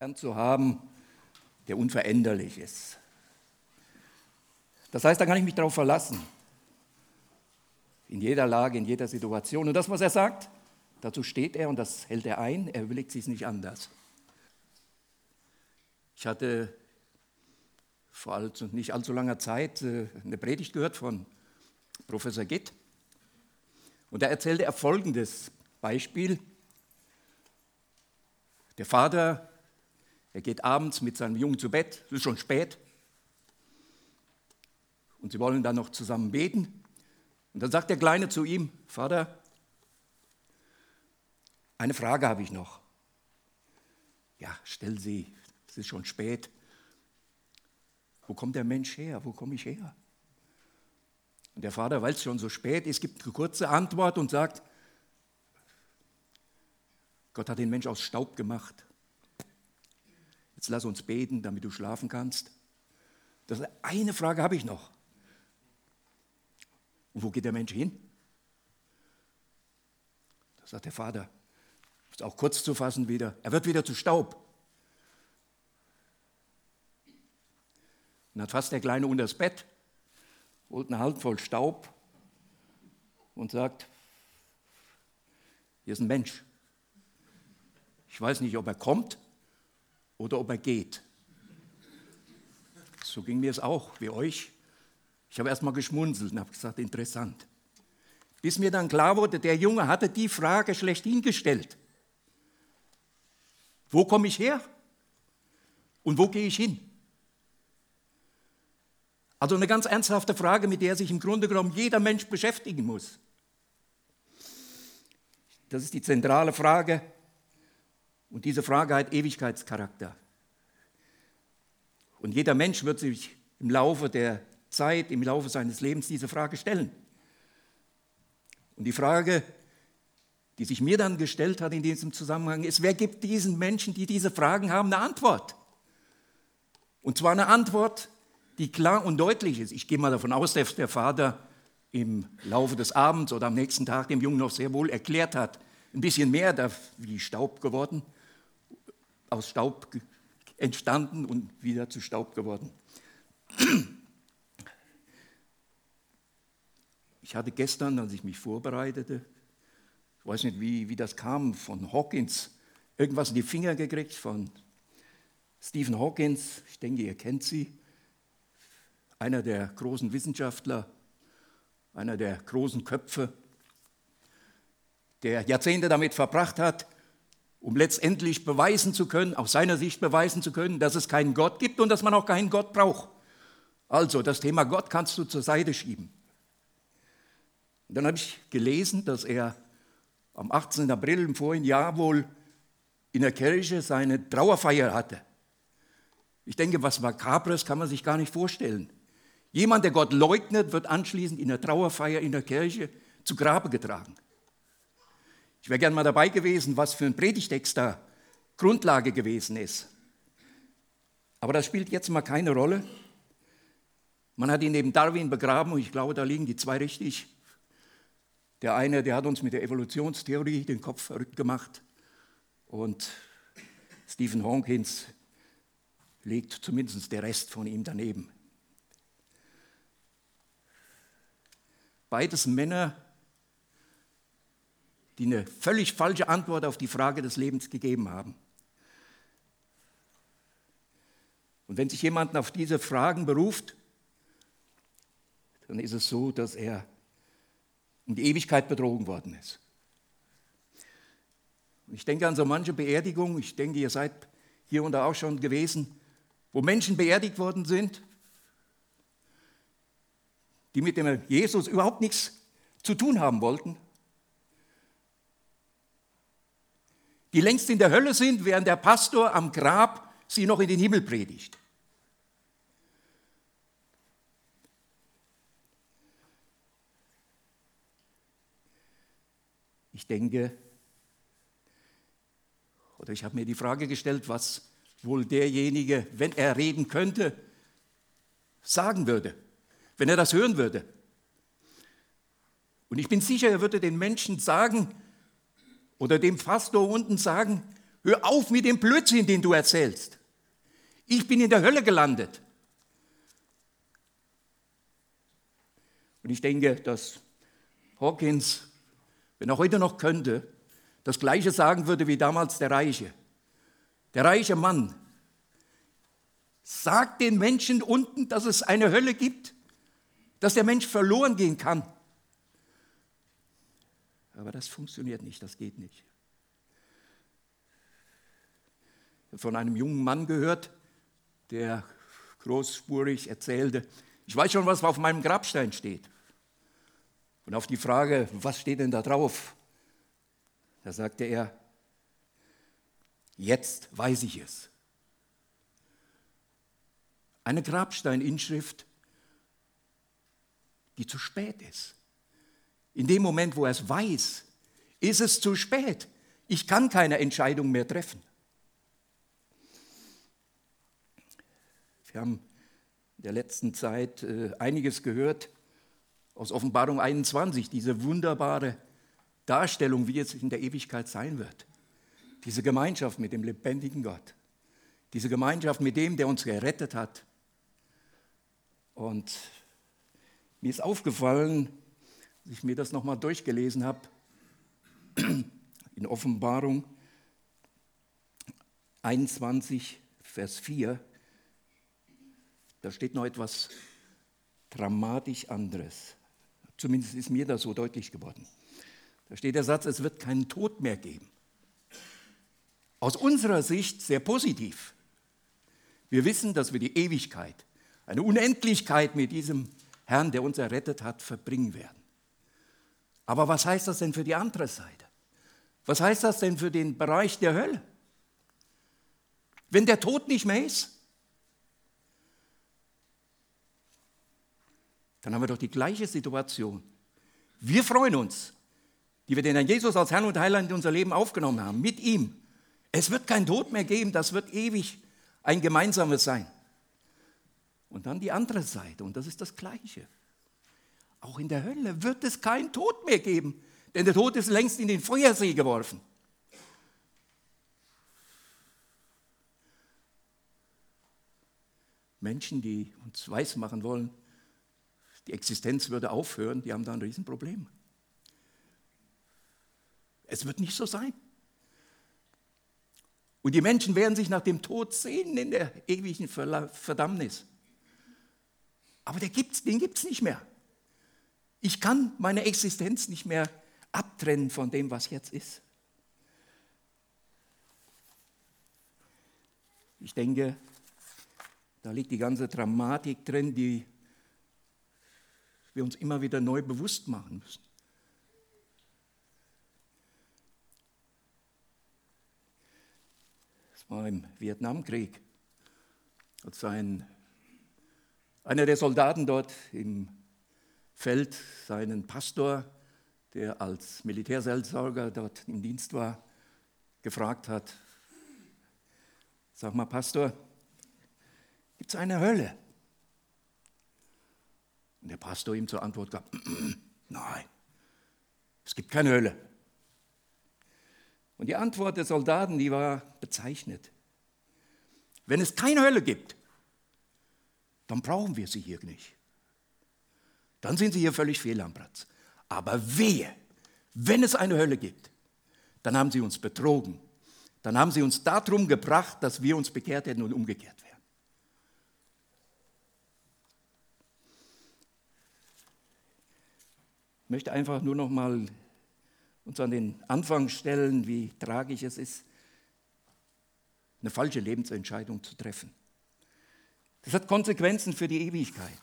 Herrn zu haben, der unveränderlich ist. Das heißt, da kann ich mich darauf verlassen. In jeder Lage, in jeder Situation. Und das, was er sagt, dazu steht er und das hält er ein. Er überlegt sich nicht anders. Ich hatte vor nicht allzu langer Zeit äh, eine Predigt gehört von Professor Gitt. Und da erzählte er folgendes Beispiel. Der Vater, er geht abends mit seinem Jungen zu Bett, es ist schon spät, und sie wollen dann noch zusammen beten. Und dann sagt der Kleine zu ihm, Vater, eine Frage habe ich noch. Ja, stell sie, es ist schon spät. Wo kommt der Mensch her? Wo komme ich her? Und der Vater, weil es schon so spät ist, gibt eine kurze Antwort und sagt, Gott hat den Mensch aus Staub gemacht. Jetzt lass uns beten, damit du schlafen kannst. Das eine Frage habe ich noch. Und wo geht der Mensch hin? Da sagt der Vater, ist auch kurz zu fassen wieder, er wird wieder zu Staub. Und dann fasst der Kleine unter das Bett, holt eine Hand voll Staub und sagt, hier ist ein Mensch. Ich weiß nicht, ob er kommt oder ob er geht. So ging mir es auch, wie euch. Ich habe erst mal geschmunzelt und habe gesagt, interessant. Bis mir dann klar wurde, der Junge hatte die Frage schlechthin gestellt. Wo komme ich her? Und wo gehe ich hin? Also eine ganz ernsthafte Frage, mit der sich im Grunde genommen jeder Mensch beschäftigen muss. Das ist die zentrale Frage und diese Frage hat Ewigkeitscharakter. Und jeder Mensch wird sich im Laufe der Zeit, im Laufe seines Lebens diese Frage stellen. Und die Frage, die sich mir dann gestellt hat in diesem Zusammenhang, ist, wer gibt diesen Menschen, die diese Fragen haben, eine Antwort? Und zwar eine Antwort, die klar und deutlich ist. Ich gehe mal davon aus, dass der Vater im Laufe des Abends oder am nächsten Tag dem Jungen noch sehr wohl erklärt hat, ein bisschen mehr wie Staub geworden, aus Staub entstanden und wieder zu Staub geworden. Ich hatte gestern, als ich mich vorbereitete, ich weiß nicht, wie, wie das kam, von Hawkins irgendwas in die Finger gekriegt, von Stephen Hawkins, ich denke, ihr kennt sie, einer der großen Wissenschaftler, einer der großen Köpfe, der Jahrzehnte damit verbracht hat, um letztendlich beweisen zu können, aus seiner Sicht beweisen zu können, dass es keinen Gott gibt und dass man auch keinen Gott braucht. Also das Thema Gott kannst du zur Seite schieben. Und dann habe ich gelesen, dass er am 18. April im vorigen Jahr wohl in der Kirche seine Trauerfeier hatte. Ich denke, was Makabres kann man sich gar nicht vorstellen. Jemand, der Gott leugnet, wird anschließend in der Trauerfeier in der Kirche zu Grabe getragen. Ich wäre gern mal dabei gewesen, was für ein Predigtext da Grundlage gewesen ist. Aber das spielt jetzt mal keine Rolle. Man hat ihn neben Darwin begraben und ich glaube, da liegen die zwei richtig. Der eine, der hat uns mit der Evolutionstheorie den Kopf verrückt gemacht und Stephen Hawkins legt zumindest der Rest von ihm daneben. Beides Männer, die eine völlig falsche Antwort auf die Frage des Lebens gegeben haben. Und wenn sich jemand auf diese Fragen beruft, dann ist es so, dass er um die Ewigkeit betrogen worden ist. Und ich denke an so manche Beerdigung, ich denke, ihr seid hier und da auch schon gewesen, wo Menschen beerdigt worden sind, die mit dem Jesus überhaupt nichts zu tun haben wollten, die längst in der Hölle sind, während der Pastor am Grab sie noch in den Himmel predigt. Ich denke, oder ich habe mir die Frage gestellt, was wohl derjenige, wenn er reden könnte, sagen würde, wenn er das hören würde. Und ich bin sicher, er würde den Menschen sagen oder dem Pastor unten sagen, Hör auf mit dem Blödsinn, den du erzählst. Ich bin in der Hölle gelandet. Und ich denke, dass Hawkins, wenn er heute noch könnte, das Gleiche sagen würde wie damals der Reiche. Der reiche Mann sagt den Menschen unten, dass es eine Hölle gibt, dass der Mensch verloren gehen kann. Aber das funktioniert nicht, das geht nicht. Von einem jungen Mann gehört, der großspurig erzählte, ich weiß schon, was auf meinem Grabstein steht. Und auf die Frage, was steht denn da drauf? Da sagte er, jetzt weiß ich es. Eine Grabsteininschrift, die zu spät ist. In dem Moment, wo er es weiß, ist es zu spät. Ich kann keine Entscheidung mehr treffen. Wir haben in der letzten Zeit äh, einiges gehört aus Offenbarung 21, diese wunderbare Darstellung, wie es in der Ewigkeit sein wird. Diese Gemeinschaft mit dem lebendigen Gott. Diese Gemeinschaft mit dem, der uns gerettet hat. Und mir ist aufgefallen, als ich mir das nochmal durchgelesen habe, in Offenbarung 21, Vers 4, da steht noch etwas dramatisch anderes. Zumindest ist mir das so deutlich geworden. Da steht der Satz, es wird keinen Tod mehr geben. Aus unserer Sicht sehr positiv. Wir wissen, dass wir die Ewigkeit, eine Unendlichkeit mit diesem Herrn, der uns errettet hat, verbringen werden. Aber was heißt das denn für die andere Seite? Was heißt das denn für den Bereich der Hölle? Wenn der Tod nicht mehr ist, dann haben wir doch die gleiche Situation. Wir freuen uns, die wir den Herrn Jesus als Herrn und Heiland in unser Leben aufgenommen haben, mit ihm. Es wird kein Tod mehr geben, das wird ewig ein gemeinsames sein. Und dann die andere Seite, und das ist das Gleiche. Auch in der Hölle wird es keinen Tod mehr geben, denn der Tod ist längst in den Feuersee geworfen. Menschen, die uns weismachen wollen, die Existenz würde aufhören, die haben da ein Riesenproblem. Es wird nicht so sein. Und die Menschen werden sich nach dem Tod sehen in der ewigen Verdammnis. Aber den gibt es nicht mehr. Ich kann meine Existenz nicht mehr abtrennen von dem, was jetzt ist. Ich denke, da liegt die ganze Dramatik drin, die wir uns immer wieder neu bewusst machen müssen. Es war im Vietnamkrieg, als ein, einer der Soldaten dort im Feld seinen Pastor, der als Militärseelsorger dort im Dienst war, gefragt hat, sag mal Pastor, gibt es eine Hölle? Und der Pastor ihm zur Antwort gab, nein, es gibt keine Hölle. Und die Antwort der Soldaten, die war bezeichnet. Wenn es keine Hölle gibt, dann brauchen wir sie hier nicht. Dann sind sie hier völlig fehl am Platz. Aber wehe, wenn es eine Hölle gibt, dann haben sie uns betrogen. Dann haben sie uns darum gebracht, dass wir uns bekehrt hätten und umgekehrt wären. Ich möchte einfach nur noch mal uns an den Anfang stellen, wie tragisch es ist, eine falsche Lebensentscheidung zu treffen. Das hat Konsequenzen für die Ewigkeit.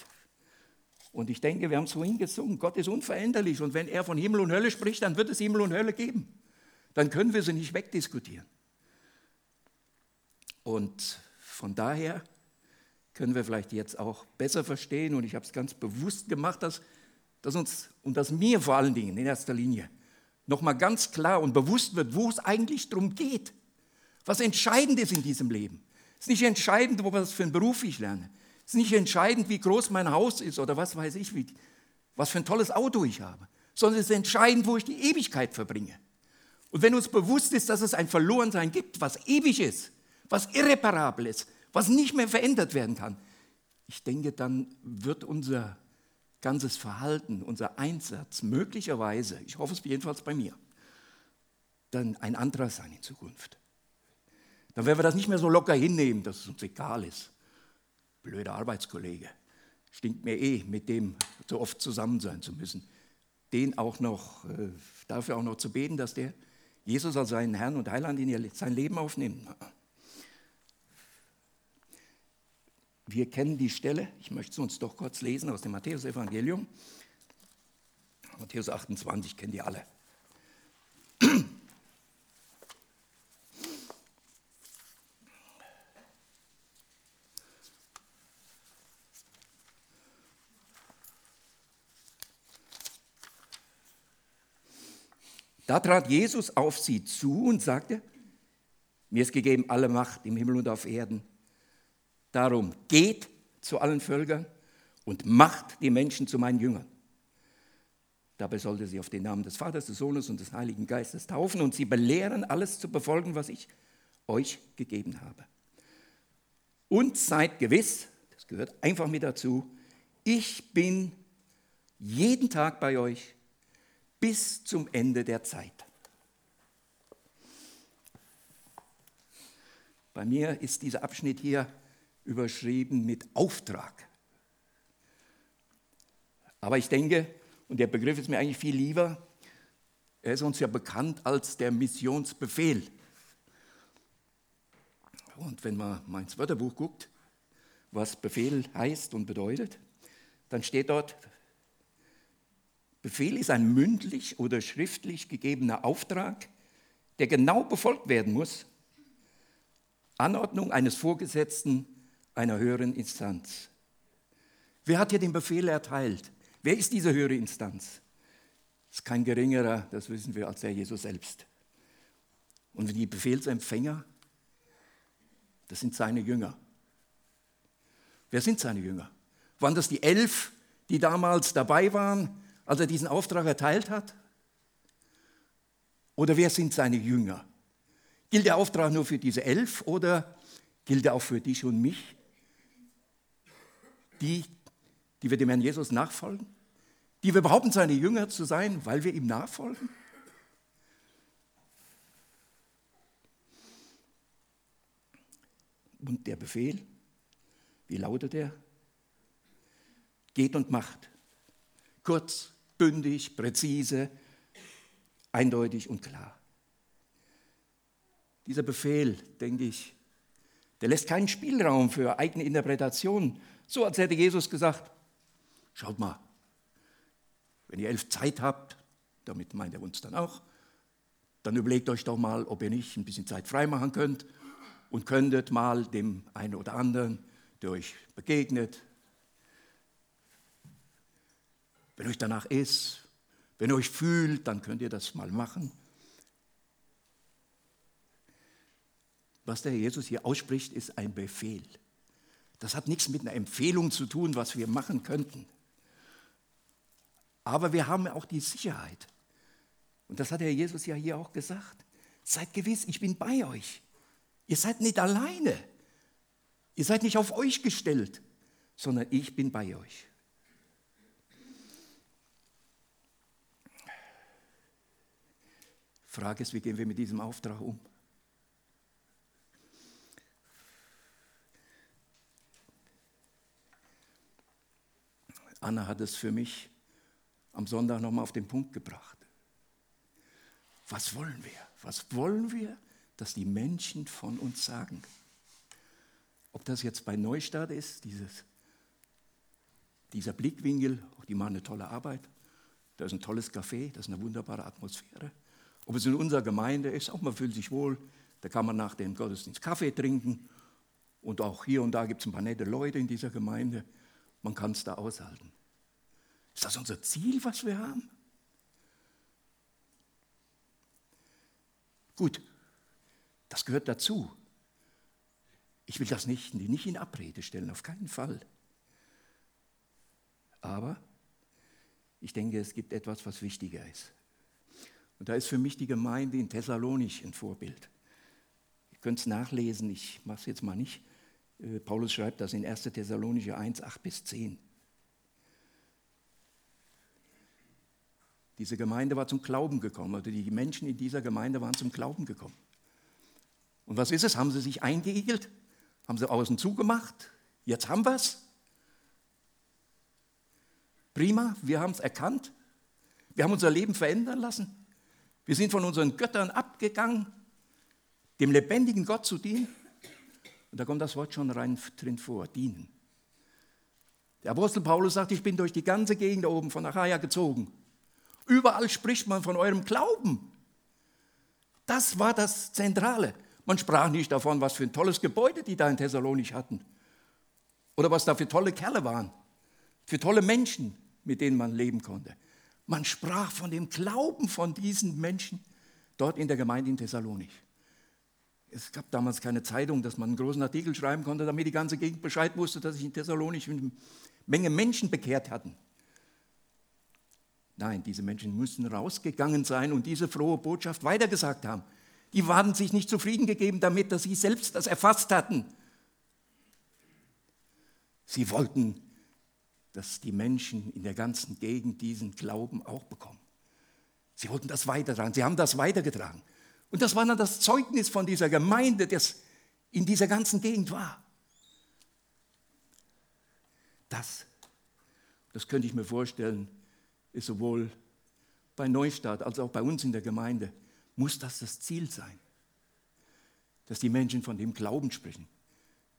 Und ich denke, wir haben es vorhin gesungen, Gott ist unveränderlich und wenn er von Himmel und Hölle spricht, dann wird es Himmel und Hölle geben. Dann können wir sie nicht wegdiskutieren. Und von daher können wir vielleicht jetzt auch besser verstehen, und ich habe es ganz bewusst gemacht, dass dass uns und dass mir vor allen Dingen in erster Linie nochmal ganz klar und bewusst wird, wo es eigentlich darum geht. Was entscheidend ist in diesem Leben. Es ist nicht entscheidend, was für einen Beruf ich lerne. Es ist nicht entscheidend, wie groß mein Haus ist oder was weiß ich, wie, was für ein tolles Auto ich habe. Sondern es ist entscheidend, wo ich die Ewigkeit verbringe. Und wenn uns bewusst ist, dass es ein Verlorensein gibt, was ewig ist, was irreparabel ist, was nicht mehr verändert werden kann, ich denke, dann wird unser ganzes Verhalten, unser Einsatz möglicherweise, ich hoffe es jedenfalls bei mir, dann ein anderer sein in Zukunft. Dann werden wir das nicht mehr so locker hinnehmen, dass es uns egal ist. Blöder Arbeitskollege. Stinkt mir eh, mit dem so oft zusammen sein zu müssen. Den auch noch, äh, dafür auch noch zu beten, dass der Jesus als seinen Herrn und Heiland in sein Leben aufnimmt. Wir kennen die Stelle, ich möchte es uns doch kurz lesen aus dem Matthäus-Evangelium. Matthäus 28 kennen die alle. Da trat Jesus auf sie zu und sagte, mir ist gegeben alle Macht im Himmel und auf Erden. Darum geht zu allen Völkern und macht die Menschen zu meinen Jüngern. Dabei sollte sie auf den Namen des Vaters, des Sohnes und des Heiligen Geistes taufen und sie belehren, alles zu befolgen, was ich euch gegeben habe. Und seid gewiss, das gehört einfach mit dazu, ich bin jeden Tag bei euch bis zum Ende der Zeit. Bei mir ist dieser Abschnitt hier überschrieben mit Auftrag. Aber ich denke, und der Begriff ist mir eigentlich viel lieber, er ist uns ja bekannt als der Missionsbefehl. Und wenn man mal ins Wörterbuch guckt, was Befehl heißt und bedeutet, dann steht dort, Befehl ist ein mündlich oder schriftlich gegebener Auftrag, der genau befolgt werden muss. Anordnung eines Vorgesetzten einer höheren Instanz. Wer hat hier den Befehl erteilt? Wer ist diese höhere Instanz? Das ist kein geringerer, das wissen wir, als der Jesus selbst. Und die Befehlsempfänger, das sind seine Jünger. Wer sind seine Jünger? Waren das die elf, die damals dabei waren? Als er diesen Auftrag erteilt hat? Oder wer sind seine Jünger? Gilt der Auftrag nur für diese elf oder gilt er auch für dich und mich? Die, die wir dem Herrn Jesus nachfolgen? Die wir behaupten, seine Jünger zu sein, weil wir ihm nachfolgen? Und der Befehl, wie lautet er? Geht und macht. Kurz, bündig, präzise, eindeutig und klar. Dieser Befehl, denke ich, der lässt keinen Spielraum für eigene Interpretationen. So als hätte Jesus gesagt, schaut mal, wenn ihr elf Zeit habt, damit meint er uns dann auch, dann überlegt euch doch mal, ob ihr nicht ein bisschen Zeit freimachen könnt und könntet mal dem einen oder anderen, der euch begegnet, wenn euch danach ist, wenn ihr euch fühlt, dann könnt ihr das mal machen. Was der Jesus hier ausspricht, ist ein Befehl. Das hat nichts mit einer Empfehlung zu tun, was wir machen könnten. Aber wir haben auch die Sicherheit. Und das hat der Jesus ja hier auch gesagt. Seid gewiss, ich bin bei euch. Ihr seid nicht alleine. Ihr seid nicht auf euch gestellt, sondern ich bin bei euch. Frage ist, wie gehen wir mit diesem Auftrag um? Anna hat es für mich am Sonntag nochmal auf den Punkt gebracht. Was wollen wir? Was wollen wir, dass die Menschen von uns sagen? Ob das jetzt bei Neustart ist, dieses, dieser Blickwinkel, die machen eine tolle Arbeit, da ist ein tolles Café, das ist eine wunderbare Atmosphäre. Ob es in unserer Gemeinde ist, auch man fühlt sich wohl, da kann man nach dem Gottesdienst Kaffee trinken und auch hier und da gibt es ein paar nette Leute in dieser Gemeinde. Man kann es da aushalten. Ist das unser Ziel, was wir haben? Gut, das gehört dazu. Ich will das nicht, nicht in Abrede stellen, auf keinen Fall. Aber ich denke, es gibt etwas, was wichtiger ist. Und da ist für mich die Gemeinde in Thessalonich ein Vorbild. Ihr könnt es nachlesen, ich mache es jetzt mal nicht. Äh, Paulus schreibt das in 1. Thessalonicher 1, 8 bis 10. Diese Gemeinde war zum Glauben gekommen, oder die Menschen in dieser Gemeinde waren zum Glauben gekommen. Und was ist es? Haben sie sich eingeigelt? Haben sie außen zugemacht? Jetzt haben wir es. Prima, wir haben es erkannt. Wir haben unser Leben verändern lassen. Wir sind von unseren Göttern abgegangen, dem lebendigen Gott zu dienen. Und da kommt das Wort schon rein drin vor, dienen. Der Apostel Paulus sagt, ich bin durch die ganze Gegend da oben von Achaia gezogen. Überall spricht man von eurem Glauben. Das war das Zentrale. Man sprach nicht davon, was für ein tolles Gebäude die da in Thessalonich hatten. Oder was da für tolle Kerle waren. Für tolle Menschen, mit denen man leben konnte. Man sprach von dem Glauben von diesen Menschen dort in der Gemeinde in Thessalonich. Es gab damals keine Zeitung, dass man einen großen Artikel schreiben konnte, damit die ganze Gegend Bescheid wusste, dass sich in Thessalonich eine Menge Menschen bekehrt hatten. Nein, diese Menschen müssen rausgegangen sein und diese frohe Botschaft weitergesagt haben. Die waren sich nicht zufrieden gegeben damit, dass sie selbst das erfasst hatten. Sie wollten, dass die Menschen in der ganzen Gegend diesen Glauben auch bekommen. Sie wollten das weitertragen. Sie haben das weitergetragen. Und das war dann das Zeugnis von dieser Gemeinde, das in dieser ganzen Gegend war. Das, das könnte ich mir vorstellen, ist sowohl bei Neustadt als auch bei uns in der Gemeinde, muss das das Ziel sein, dass die Menschen von dem Glauben sprechen,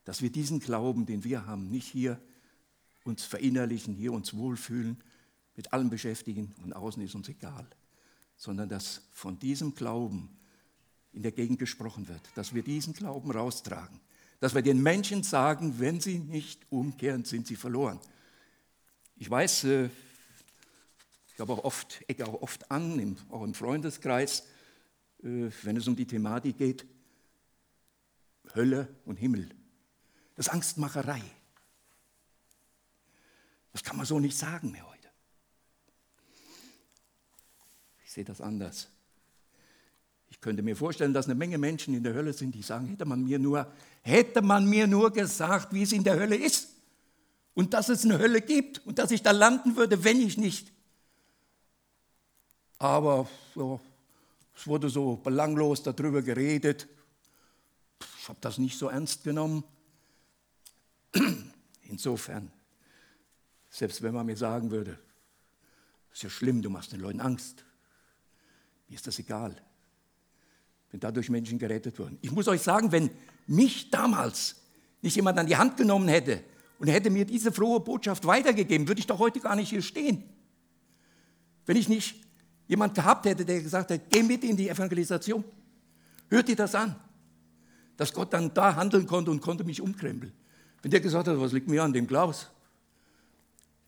dass wir diesen Glauben, den wir haben, nicht hier uns verinnerlichen, hier uns wohlfühlen, mit allem beschäftigen und außen ist uns egal, sondern dass von diesem Glauben in der Gegend gesprochen wird, dass wir diesen Glauben raustragen, dass wir den Menschen sagen, wenn sie nicht umkehren, sind sie verloren. Ich weiß, äh, ich habe auch oft, ecke auch oft an, auch im Freundeskreis, äh, wenn es um die Thematik geht, Hölle und Himmel. Das ist Angstmacherei. Das kann man so nicht sagen mehr heute. Ich sehe das anders. Ich könnte mir vorstellen, dass eine Menge Menschen in der Hölle sind, die sagen, hätte man mir nur, hätte man mir nur gesagt, wie es in der Hölle ist und dass es eine Hölle gibt und dass ich da landen würde, wenn ich nicht aber so, es wurde so belanglos darüber geredet. Ich habe das nicht so ernst genommen. Insofern, selbst wenn man mir sagen würde, ist ja schlimm, du machst den Leuten Angst. Mir ist das egal. Bin dadurch Menschen gerettet worden. Ich muss euch sagen, wenn mich damals nicht jemand an die Hand genommen hätte und hätte mir diese frohe Botschaft weitergegeben, würde ich doch heute gar nicht hier stehen. Wenn ich nicht jemand gehabt hätte, der gesagt hat, geh mit in die Evangelisation. Hört dir das an. Dass Gott dann da handeln konnte und konnte mich umkrempeln. Wenn der gesagt hat, was liegt mir an dem Klaus?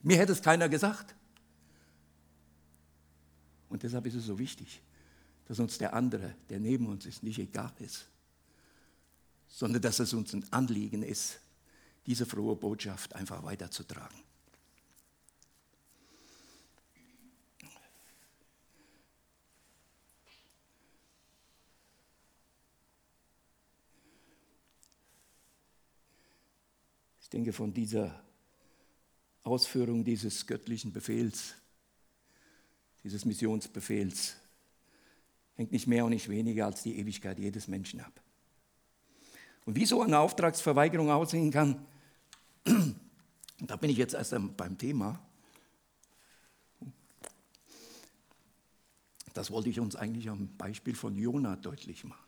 Mir hätte es keiner gesagt. Und deshalb ist es so wichtig, dass uns der andere, der neben uns ist, nicht egal ist, sondern dass es uns ein Anliegen ist, diese frohe Botschaft einfach weiterzutragen. Ich denke, von dieser Ausführung dieses göttlichen Befehls, dieses Missionsbefehls, hängt nicht mehr und nicht weniger als die Ewigkeit jedes Menschen ab. Und wie so eine Auftragsverweigerung aussehen kann, da bin ich jetzt erst beim Thema. Das wollte ich uns eigentlich am Beispiel von Jona deutlich machen.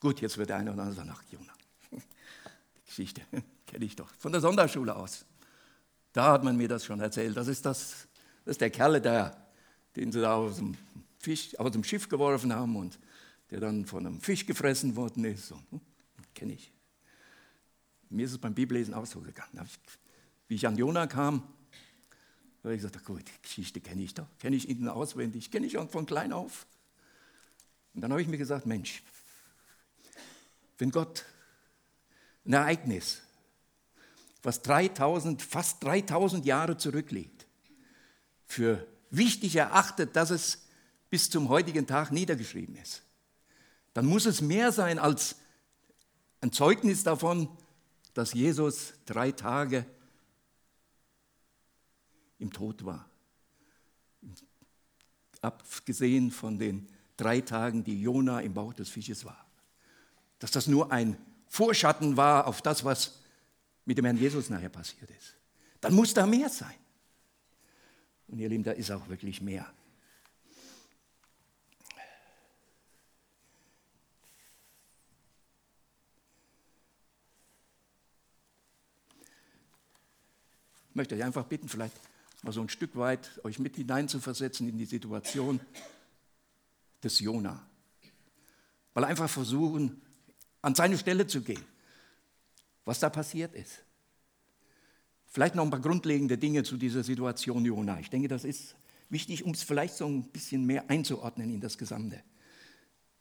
Gut, jetzt wird der eine oder andere sagen, ach Jona, die Geschichte. Kenne ich doch, von der Sonderschule aus. Da hat man mir das schon erzählt. Das ist, das, das ist der Kerl, der, den sie da aus dem, Fisch, aus dem Schiff geworfen haben und der dann von einem Fisch gefressen worden ist. Hm, Kenne ich. Mir ist es beim Bibellesen auch so gegangen. wie ich an Jona kam, habe ich gesagt, gut, die Geschichte kenne ich doch, kenne ich innen auswendig, kenne ich schon von klein auf. Und dann habe ich mir gesagt, Mensch, wenn Gott ein Ereignis was 3000, fast 3000 Jahre zurückliegt, für wichtig erachtet, dass es bis zum heutigen Tag niedergeschrieben ist, dann muss es mehr sein als ein Zeugnis davon, dass Jesus drei Tage im Tod war. Abgesehen von den drei Tagen, die Jona im Bauch des Fisches war. Dass das nur ein Vorschatten war auf das, was mit dem Herrn Jesus nachher passiert ist. Dann muss da mehr sein. Und ihr Lieben, da ist auch wirklich mehr. Ich möchte euch einfach bitten, vielleicht mal so ein Stück weit euch mit hineinzuversetzen in die Situation des Jona. Mal einfach versuchen, an seine Stelle zu gehen, was da passiert ist. Vielleicht noch ein paar grundlegende Dinge zu dieser Situation Jona. Ich denke, das ist wichtig, um es vielleicht so ein bisschen mehr einzuordnen in das Gesamte.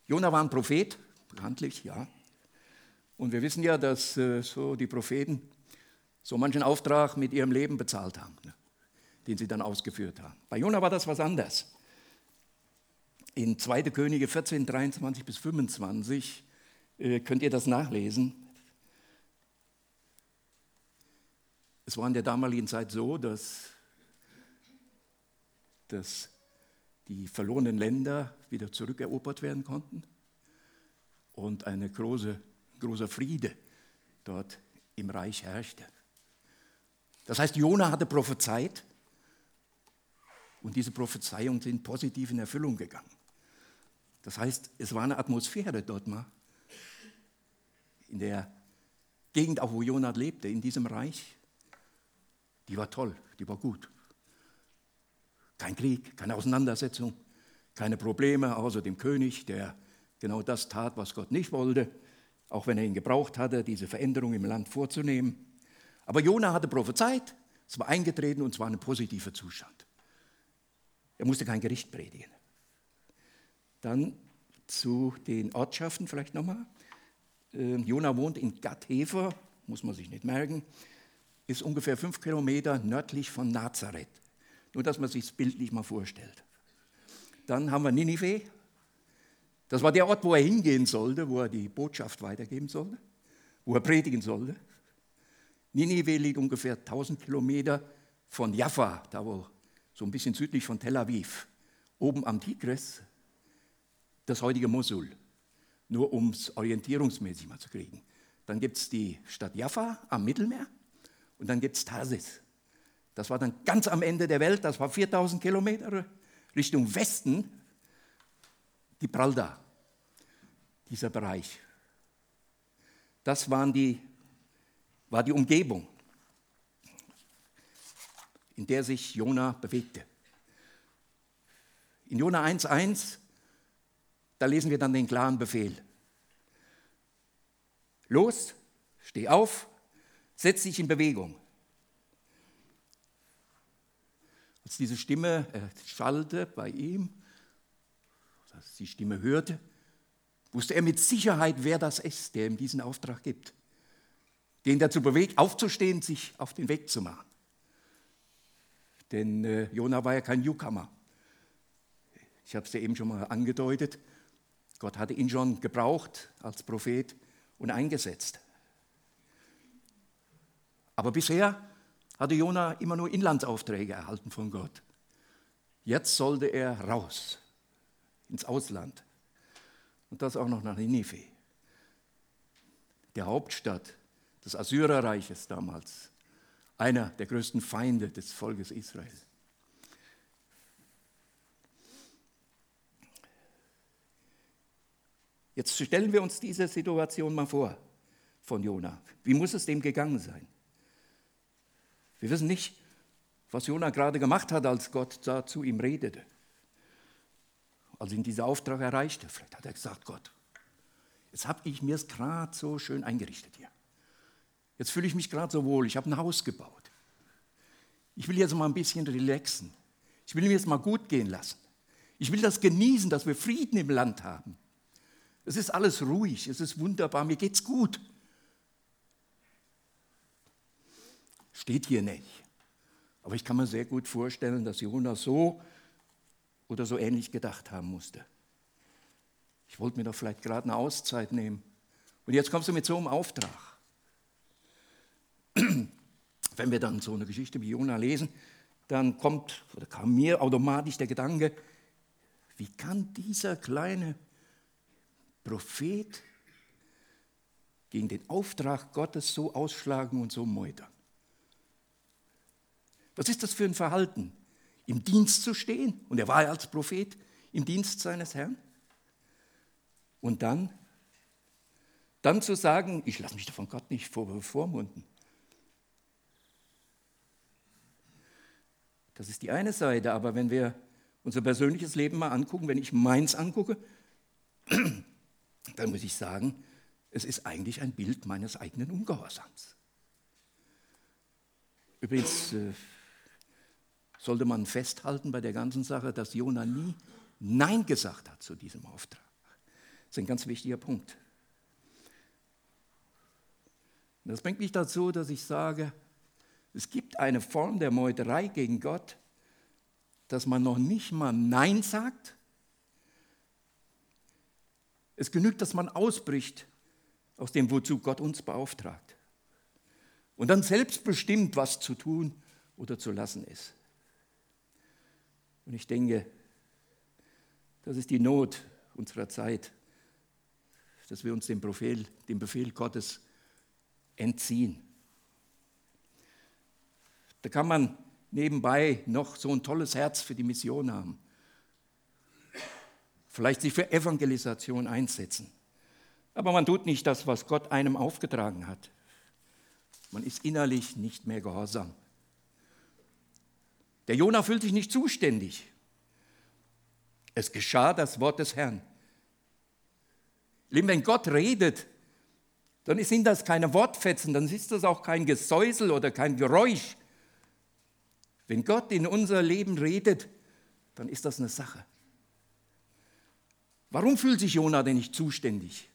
Jona war ein Prophet, bekanntlich, ja. Und wir wissen ja, dass äh, so die Propheten so manchen Auftrag mit ihrem Leben bezahlt haben, ne, den sie dann ausgeführt haben. Bei Jona war das was anderes. In 2. Könige 14, 23 bis 25 äh, könnt ihr das nachlesen. Es war in der damaligen Zeit so, dass, dass die verlorenen Länder wieder zurückerobert werden konnten und ein große, großer Friede dort im Reich herrschte. Das heißt, Jona hatte prophezeit und diese Prophezeiungen sind positiv in Erfüllung gegangen. Das heißt, es war eine Atmosphäre dort mal, in der Gegend, auch wo Jona lebte, in diesem Reich, die war toll, die war gut. Kein Krieg, keine Auseinandersetzung, keine Probleme, außer dem König, der genau das tat, was Gott nicht wollte, auch wenn er ihn gebraucht hatte, diese Veränderung im Land vorzunehmen. Aber Jona hatte prophezeit, es war eingetreten und es war ein positiver Zustand. Er musste kein Gericht predigen. Dann zu den Ortschaften vielleicht nochmal. Ähm, Jona wohnt in Gathefer, muss man sich nicht merken, ist ungefähr fünf Kilometer nördlich von Nazareth. Nur, dass man sich das bildlich mal vorstellt. Dann haben wir Ninive. Das war der Ort, wo er hingehen sollte, wo er die Botschaft weitergeben sollte, wo er predigen sollte. Ninive liegt ungefähr 1000 Kilometer von Jaffa, da wo so ein bisschen südlich von Tel Aviv, oben am Tigris, das heutige Mosul. Nur um es orientierungsmäßig mal zu kriegen. Dann gibt es die Stadt Jaffa am Mittelmeer und dann gibt es Tarsis. Das war dann ganz am Ende der Welt, das war 4000 Kilometer Richtung Westen, Pralda, dieser Bereich. Das waren die, war die Umgebung, in der sich Jona bewegte. In Jona 1,1 da lesen wir dann den klaren Befehl. Los, steh auf, setz dich in Bewegung. Als diese Stimme schallte bei ihm, als die Stimme hörte, wusste er mit Sicherheit, wer das ist, der ihm diesen Auftrag gibt, den dazu bewegt, aufzustehen, sich auf den Weg zu machen. Denn äh, Jona war ja kein Newcomer. Ich habe es dir eben schon mal angedeutet. Gott hatte ihn schon gebraucht als Prophet und eingesetzt. Aber bisher hatte Jona immer nur Inlandsaufträge erhalten von Gott. Jetzt sollte er raus ins Ausland und das auch noch nach Ninive, der Hauptstadt des Assyrerreiches damals, einer der größten Feinde des Volkes Israel. Jetzt stellen wir uns diese Situation mal vor von Jona. Wie muss es dem gegangen sein? Wir wissen nicht, was Jona gerade gemacht hat, als Gott da zu ihm redete. Als ihn dieser Auftrag erreichte. Vielleicht hat er gesagt, Gott, jetzt habe ich mir es gerade so schön eingerichtet hier. Jetzt fühle ich mich gerade so wohl, ich habe ein Haus gebaut. Ich will jetzt mal ein bisschen relaxen. Ich will mir jetzt mal gut gehen lassen. Ich will das genießen, dass wir Frieden im Land haben. Es ist alles ruhig, es ist wunderbar, mir geht's gut. Steht hier nicht. Aber ich kann mir sehr gut vorstellen, dass Jonas so oder so ähnlich gedacht haben musste. Ich wollte mir doch vielleicht gerade eine Auszeit nehmen. Und jetzt kommst du mit so einem Auftrag. Wenn wir dann so eine Geschichte wie Jona lesen, dann kommt oder kam mir automatisch der Gedanke, wie kann dieser kleine Prophet gegen den Auftrag Gottes so ausschlagen und so meutern? Was ist das für ein Verhalten? Im Dienst zu stehen, und er war ja als Prophet im Dienst seines Herrn, und dann, dann zu sagen, ich lasse mich von Gott nicht vormunden. Das ist die eine Seite, aber wenn wir unser persönliches Leben mal angucken, wenn ich meins angucke, dann muss ich sagen, es ist eigentlich ein Bild meines eigenen Ungehorsams. Übrigens äh, sollte man festhalten bei der ganzen Sache, dass Jona nie Nein gesagt hat zu diesem Auftrag. Das ist ein ganz wichtiger Punkt. Das bringt mich dazu, dass ich sage, es gibt eine Form der Meuterei gegen Gott, dass man noch nicht mal Nein sagt. Es genügt, dass man ausbricht aus dem, wozu Gott uns beauftragt. Und dann selbst bestimmt, was zu tun oder zu lassen ist. Und ich denke, das ist die Not unserer Zeit dass wir uns dem Befehl, dem Befehl Gottes entziehen. Da kann man nebenbei noch so ein tolles Herz für die Mission haben. Vielleicht sich für Evangelisation einsetzen. Aber man tut nicht das, was Gott einem aufgetragen hat. Man ist innerlich nicht mehr gehorsam. Der Jona fühlt sich nicht zuständig. Es geschah das Wort des Herrn. Lieben, wenn Gott redet, dann sind das keine Wortfetzen, dann ist das auch kein Gesäusel oder kein Geräusch. Wenn Gott in unser Leben redet, dann ist das eine Sache. Warum fühlt sich Jona denn nicht zuständig?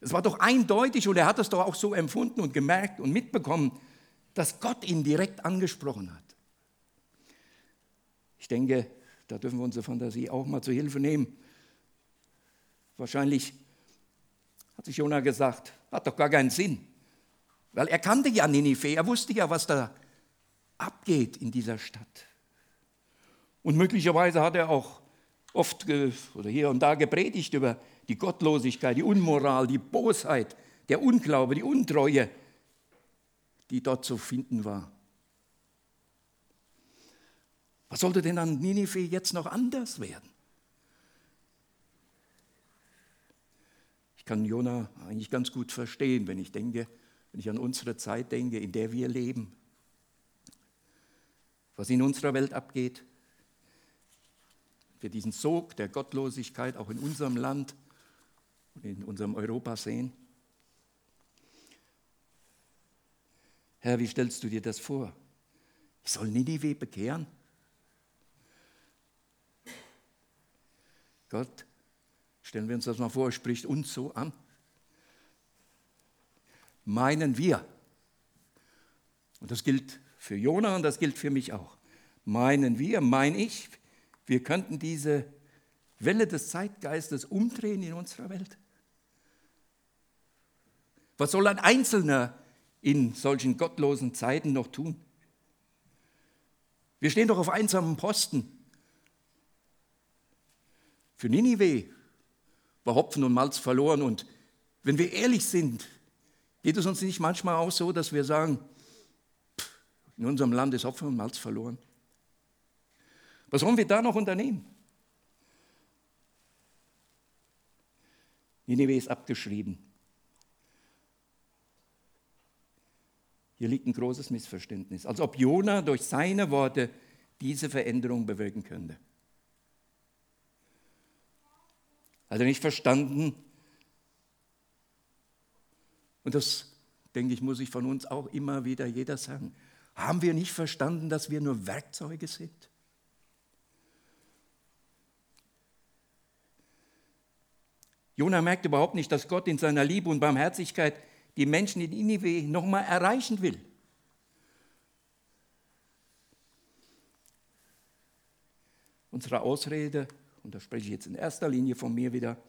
Es war doch eindeutig und er hat es doch auch so empfunden und gemerkt und mitbekommen, dass Gott ihn direkt angesprochen hat. Ich denke, da dürfen wir unsere Fantasie auch mal zur Hilfe nehmen. Wahrscheinlich hat sich Jona gesagt, hat doch gar keinen Sinn. Weil er kannte ja Ninive, er wusste ja, was da abgeht in dieser Stadt. Und möglicherweise hat er auch oft oder hier und da gepredigt über die Gottlosigkeit, die Unmoral, die Bosheit, der Unglaube, die Untreue, die dort zu finden war. Was sollte denn an Ninive jetzt noch anders werden? kann Jona eigentlich ganz gut verstehen, wenn ich denke, wenn ich an unsere Zeit denke, in der wir leben. Was in unserer Welt abgeht, wir diesen Sog der Gottlosigkeit auch in unserem Land und in unserem Europa sehen. Herr, wie stellst du dir das vor? Ich soll Ninive bekehren? Gott, Stellen wir uns das mal vor, spricht uns so an. Meinen wir, und das gilt für Jona und das gilt für mich auch, meinen wir, mein ich, wir könnten diese Welle des Zeitgeistes umdrehen in unserer Welt? Was soll ein Einzelner in solchen gottlosen Zeiten noch tun? Wir stehen doch auf einsamen Posten. Für Ninive war Hopfen und Malz verloren. Und wenn wir ehrlich sind, geht es uns nicht manchmal auch so, dass wir sagen, in unserem Land ist Hopfen und Malz verloren. Was sollen wir da noch unternehmen? Nineveh ist abgeschrieben. Hier liegt ein großes Missverständnis, als ob Jona durch seine Worte diese Veränderung bewirken könnte. Hat er nicht verstanden? Und das, denke ich, muss ich von uns auch immer wieder jeder sagen. Haben wir nicht verstanden, dass wir nur Werkzeuge sind? Jona merkt überhaupt nicht, dass Gott in seiner Liebe und Barmherzigkeit die Menschen in Ninive nochmal erreichen will. Unsere Ausrede, und da spreche ich jetzt in erster Linie von mir wieder,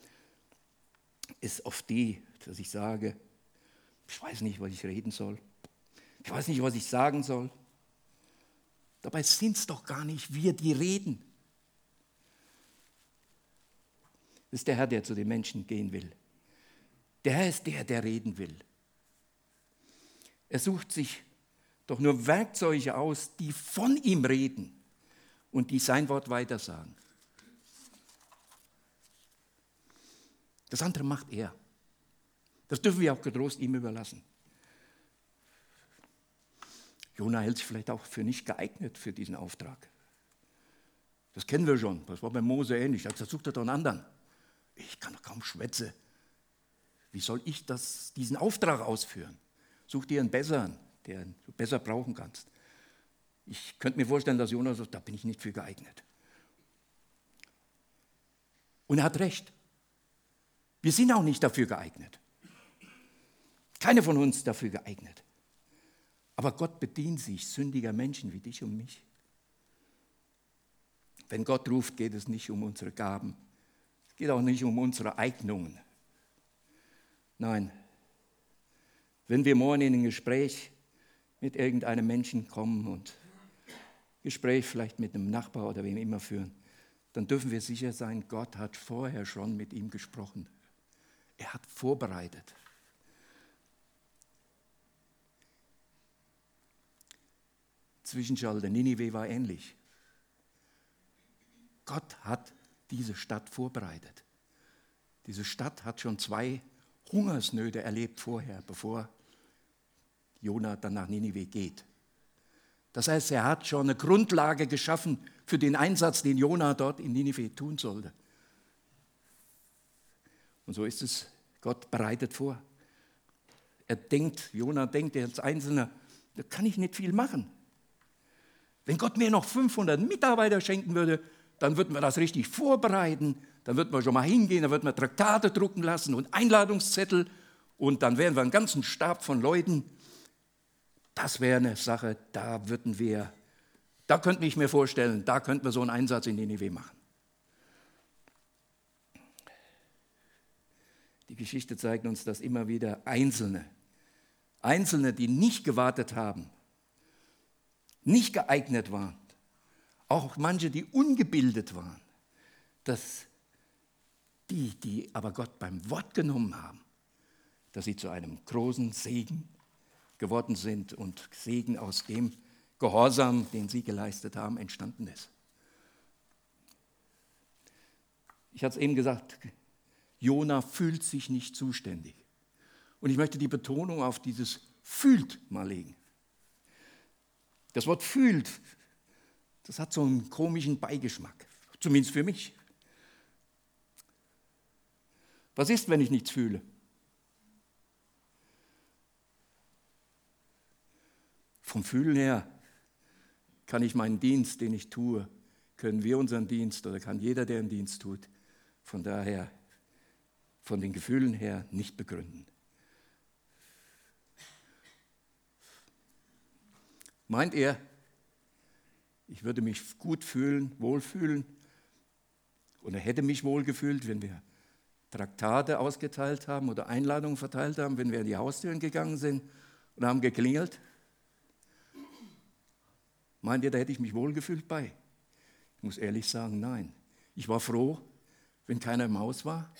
ist oft die, dass ich sage, ich weiß nicht, was ich reden soll. Ich weiß nicht, was ich sagen soll. Dabei sind es doch gar nicht wir, die reden. Das ist der Herr, der zu den Menschen gehen will. Der Herr ist der, der reden will. Er sucht sich doch nur Werkzeuge aus, die von ihm reden und die sein Wort weitersagen. Das andere macht er. Das dürfen wir auch getrost ihm überlassen. Jona hält sich vielleicht auch für nicht geeignet für diesen Auftrag. Das kennen wir schon. Das war bei Mose ähnlich. Da sucht er doch einen anderen. Ich kann doch kaum schwätzen. Wie soll ich das, diesen Auftrag ausführen? Such dir einen besseren, den du besser brauchen kannst. Ich könnte mir vorstellen, dass Jonas sagt, da bin ich nicht für geeignet. Und er hat recht. Wir sind auch nicht dafür geeignet. Keine von uns dafür geeignet. Aber Gott bedient sich sündiger Menschen wie dich und mich. Wenn Gott ruft, geht es nicht um unsere Gaben. Es geht auch nicht um unsere Eignungen. Nein, wenn wir morgen in ein Gespräch mit irgendeinem Menschen kommen und Gespräch vielleicht mit einem Nachbar oder wem immer führen, dann dürfen wir sicher sein, Gott hat vorher schon mit ihm gesprochen. Er hat vorbereitet. Zwischenschalter Ninive war ähnlich. Gott hat diese Stadt vorbereitet. Diese Stadt hat schon zwei Hungersnöte erlebt vorher, bevor Jona dann nach Ninive geht. Das heißt, er hat schon eine Grundlage geschaffen für den Einsatz, den Jona dort in Ninive tun sollte. Und so ist es, Gott bereitet vor. Er denkt, Jona denkt, als Einzelner, da kann ich nicht viel machen. Wenn Gott mir noch 500 Mitarbeiter schenken würde, dann würden wir das richtig vorbereiten, dann würden wir schon mal hingehen, dann würden wir Traktate drucken lassen und Einladungszettel und dann wären wir einen ganzen Stab von Leuten. Das wäre eine Sache, da würden wir, da könnte ich mir vorstellen, da könnten wir so einen Einsatz in Nineveh machen. Die Geschichte zeigt uns, dass immer wieder Einzelne, Einzelne, die nicht gewartet haben, nicht geeignet waren, auch manche, die ungebildet waren, dass die, die aber Gott beim Wort genommen haben, dass sie zu einem großen Segen geworden sind und Segen aus dem Gehorsam, den sie geleistet haben, entstanden ist. Ich hatte es eben gesagt, Jona fühlt sich nicht zuständig. Und ich möchte die Betonung auf dieses fühlt mal legen. Das Wort fühlt, das hat so einen komischen Beigeschmack, zumindest für mich. Was ist, wenn ich nichts fühle? Vom Fühlen her kann ich meinen Dienst, den ich tue, können wir unseren Dienst oder kann jeder, der einen Dienst tut, von daher, von den Gefühlen her nicht begründen. Meint er, ich würde mich gut fühlen, wohlfühlen, oder hätte mich wohlgefühlt, wenn wir Traktate ausgeteilt haben oder Einladungen verteilt haben, wenn wir in die Haustüren gegangen sind und haben geklingelt? Meint ihr, da hätte ich mich wohlgefühlt bei? Ich muss ehrlich sagen, nein. Ich war froh, wenn keiner im Haus war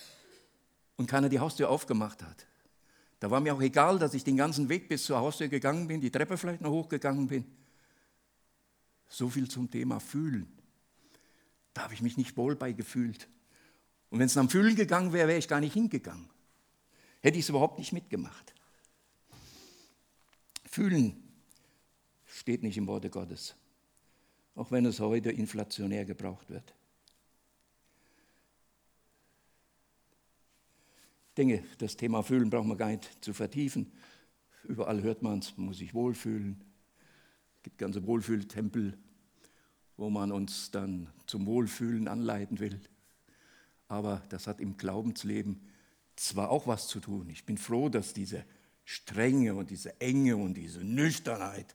und keiner die Haustür aufgemacht hat. Da war mir auch egal, dass ich den ganzen Weg bis zur Haustür gegangen bin, die Treppe vielleicht noch hochgegangen bin. So viel zum Thema Fühlen. Da habe ich mich nicht wohl bei gefühlt. Und wenn es am Fühlen gegangen wäre, wäre ich gar nicht hingegangen. Hätte ich es überhaupt nicht mitgemacht. Fühlen steht nicht im Worte Gottes, auch wenn es heute inflationär gebraucht wird. Denke, das Thema Fühlen braucht man gar nicht zu vertiefen. Überall hört man es, man muss sich wohlfühlen. Es gibt ganze Wohlfühltempel, wo man uns dann zum Wohlfühlen anleiten will aber das hat im Glaubensleben zwar auch was zu tun. Ich bin froh, dass diese Strenge und diese Enge und diese Nüchternheit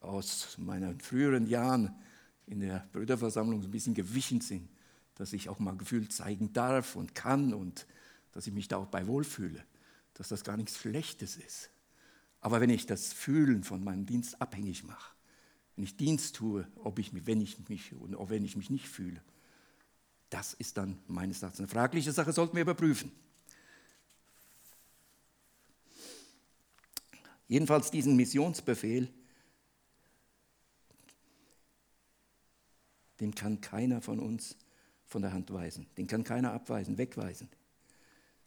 aus meinen früheren Jahren, in der Brüderversammlung so ein bisschen gewichen sind, dass ich auch mal Gefühl zeigen darf und kann und dass ich mich da auch bei wohlfühle, dass das gar nichts Schlechtes ist. Aber wenn ich das Fühlen von meinem Dienst abhängig mache, wenn ich Dienst tue, ob ich mich, wenn ich mich und auch wenn ich mich nicht fühle, das ist dann meines Erachtens eine fragliche Sache, sollten wir überprüfen. Jedenfalls diesen Missionsbefehl, den kann keiner von uns von der Hand weisen. Den kann keiner abweisen, wegweisen.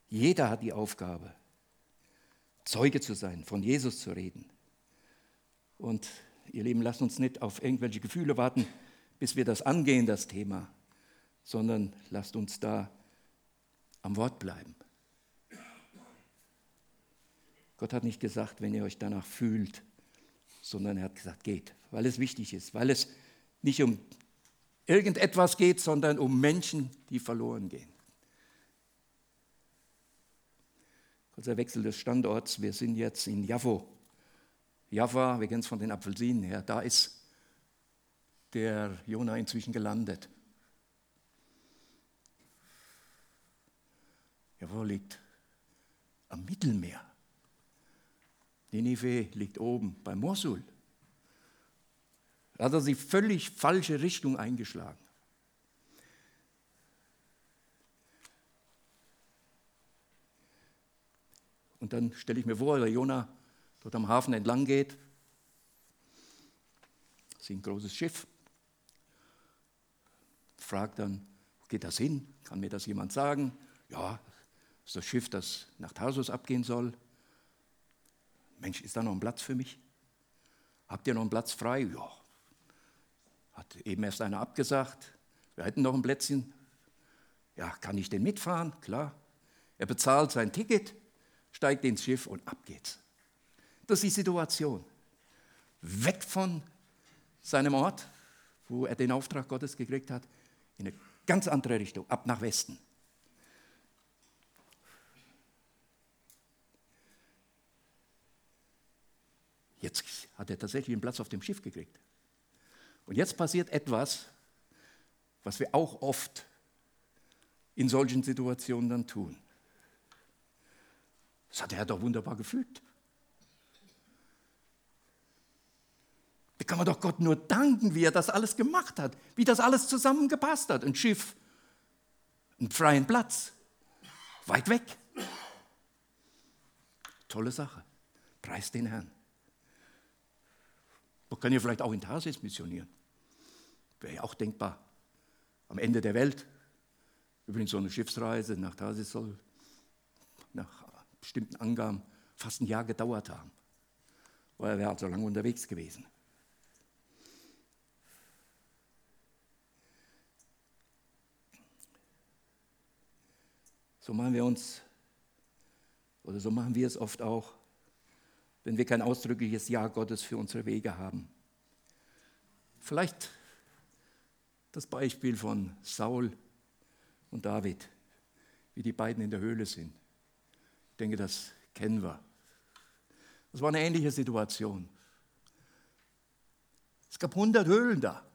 Jeder hat die Aufgabe, Zeuge zu sein, von Jesus zu reden. Und ihr Lieben, lasst uns nicht auf irgendwelche Gefühle warten, bis wir das angehen, das Thema, sondern lasst uns da am Wort bleiben. Gott hat nicht gesagt, wenn ihr euch danach fühlt, sondern er hat gesagt, geht, weil es wichtig ist, weil es nicht um irgendetwas geht, sondern um Menschen, die verloren gehen. Kurzer Wechsel des Standorts. Wir sind jetzt in Jaffo. Jaffa, wir kennen es von den Apfelsinen her, da ist der Jona inzwischen gelandet. Jaffo liegt am Mittelmeer. Ninive liegt oben bei Mosul. Da hat er sie völlig falsche Richtung eingeschlagen. Und dann stelle ich mir vor, der Jona dort am Hafen entlang geht. Das ist ein großes Schiff. Fragt dann, wo geht das hin? Kann mir das jemand sagen? Ja, das ist das Schiff, das nach Tarsus abgehen soll. Mensch, ist da noch ein Platz für mich? Habt ihr noch einen Platz frei? Ja, hat eben erst einer abgesagt. Wir hätten noch ein Plätzchen. Ja, kann ich denn mitfahren? Klar. Er bezahlt sein Ticket, steigt ins Schiff und ab geht's. Das ist die Situation. Weg von seinem Ort, wo er den Auftrag Gottes gekriegt hat, in eine ganz andere Richtung, ab nach Westen. Jetzt hat er tatsächlich einen Platz auf dem Schiff gekriegt. Und jetzt passiert etwas, was wir auch oft in solchen Situationen dann tun. Das hat der Herr doch wunderbar gefügt. Da kann man doch Gott nur danken, wie er das alles gemacht hat, wie das alles zusammengepasst hat. Ein Schiff, einen freien Platz, weit weg. Tolle Sache. Preis den Herrn. Man kann ja vielleicht auch in Tarsis missionieren. Wäre ja auch denkbar. Am Ende der Welt, übrigens so eine Schiffsreise nach Tarsis soll nach bestimmten Angaben fast ein Jahr gedauert haben, weil er wäre halt so lange unterwegs gewesen. So machen wir uns, oder so machen wir es oft auch, wenn wir kein ausdrückliches Ja Gottes für unsere Wege haben. Vielleicht das Beispiel von Saul und David, wie die beiden in der Höhle sind. Ich denke, das kennen wir. Das war eine ähnliche Situation. Es gab 100 Höhlen da.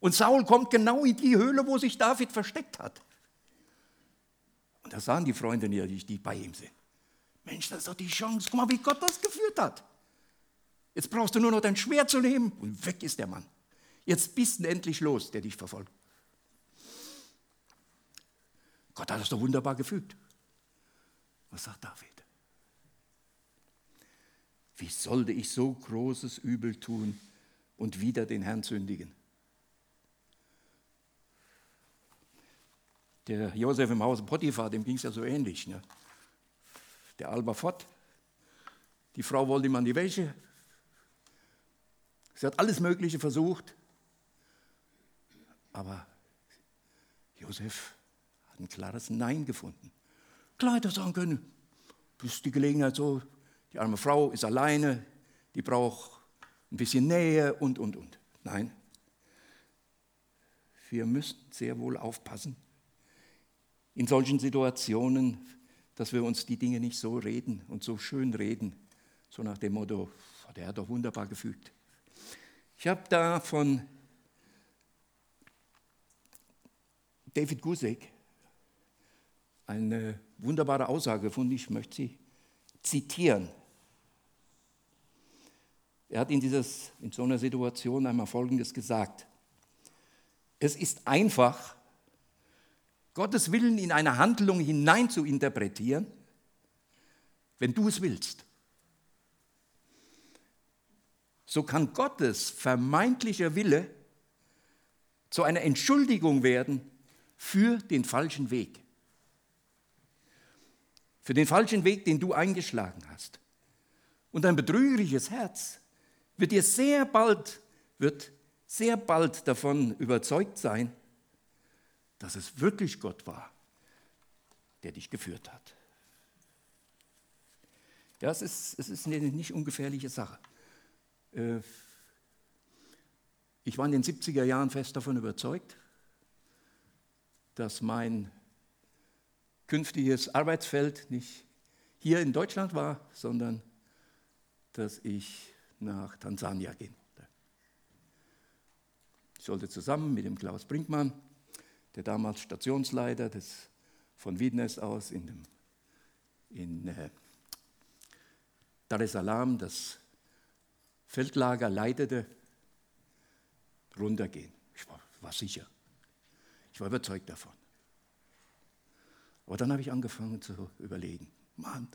Und Saul kommt genau in die Höhle, wo sich David versteckt hat. Und da sahen die Freunde nicht, die bei ihm sind. Mensch, das ist doch die Chance. Guck mal, wie Gott das geführt hat. Jetzt brauchst du nur noch dein Schwert zu nehmen und weg ist der Mann. Jetzt bist du endlich los, der dich verfolgt. Gott hat das doch wunderbar gefügt. Was sagt David? Wie sollte ich so großes Übel tun und wieder den Herrn sündigen? Der Josef im Hause Potiphar, dem ging es ja so ähnlich. Ne? Der Alba fort. Die Frau wollte ihm an die Wäsche. Sie hat alles Mögliche versucht. Aber Josef hat ein klares Nein gefunden. Kleider sagen können. Das ist die Gelegenheit so, die arme Frau ist alleine, die braucht ein bisschen Nähe und, und, und. Nein, wir müssen sehr wohl aufpassen in solchen Situationen, dass wir uns die Dinge nicht so reden und so schön reden, so nach dem Motto, der hat doch wunderbar gefügt. Ich habe da von David Gusek eine wunderbare Aussage gefunden, ich möchte sie zitieren. Er hat in, dieses, in so einer Situation einmal Folgendes gesagt. Es ist einfach, Gottes Willen in eine Handlung hinein zu interpretieren, wenn du es willst. So kann Gottes vermeintlicher Wille zu einer Entschuldigung werden für den falschen Weg. Für den falschen Weg, den du eingeschlagen hast. Und ein betrügerisches Herz wird dir sehr bald, wird sehr bald davon überzeugt sein, dass es wirklich Gott war, der dich geführt hat. Ja, es ist, es ist eine nicht ungefährliche Sache. Äh, ich war in den 70er Jahren fest davon überzeugt, dass mein künftiges Arbeitsfeld nicht hier in Deutschland war, sondern dass ich nach Tansania gehen wollte. Ich sollte zusammen mit dem Klaus Brinkmann, der damals Stationsleiter des, von Wiednes aus in, dem, in äh, Dar es Salaam das Feldlager leitete, runtergehen. Ich war, war sicher. Ich war überzeugt davon. Aber dann habe ich angefangen zu überlegen, Mann,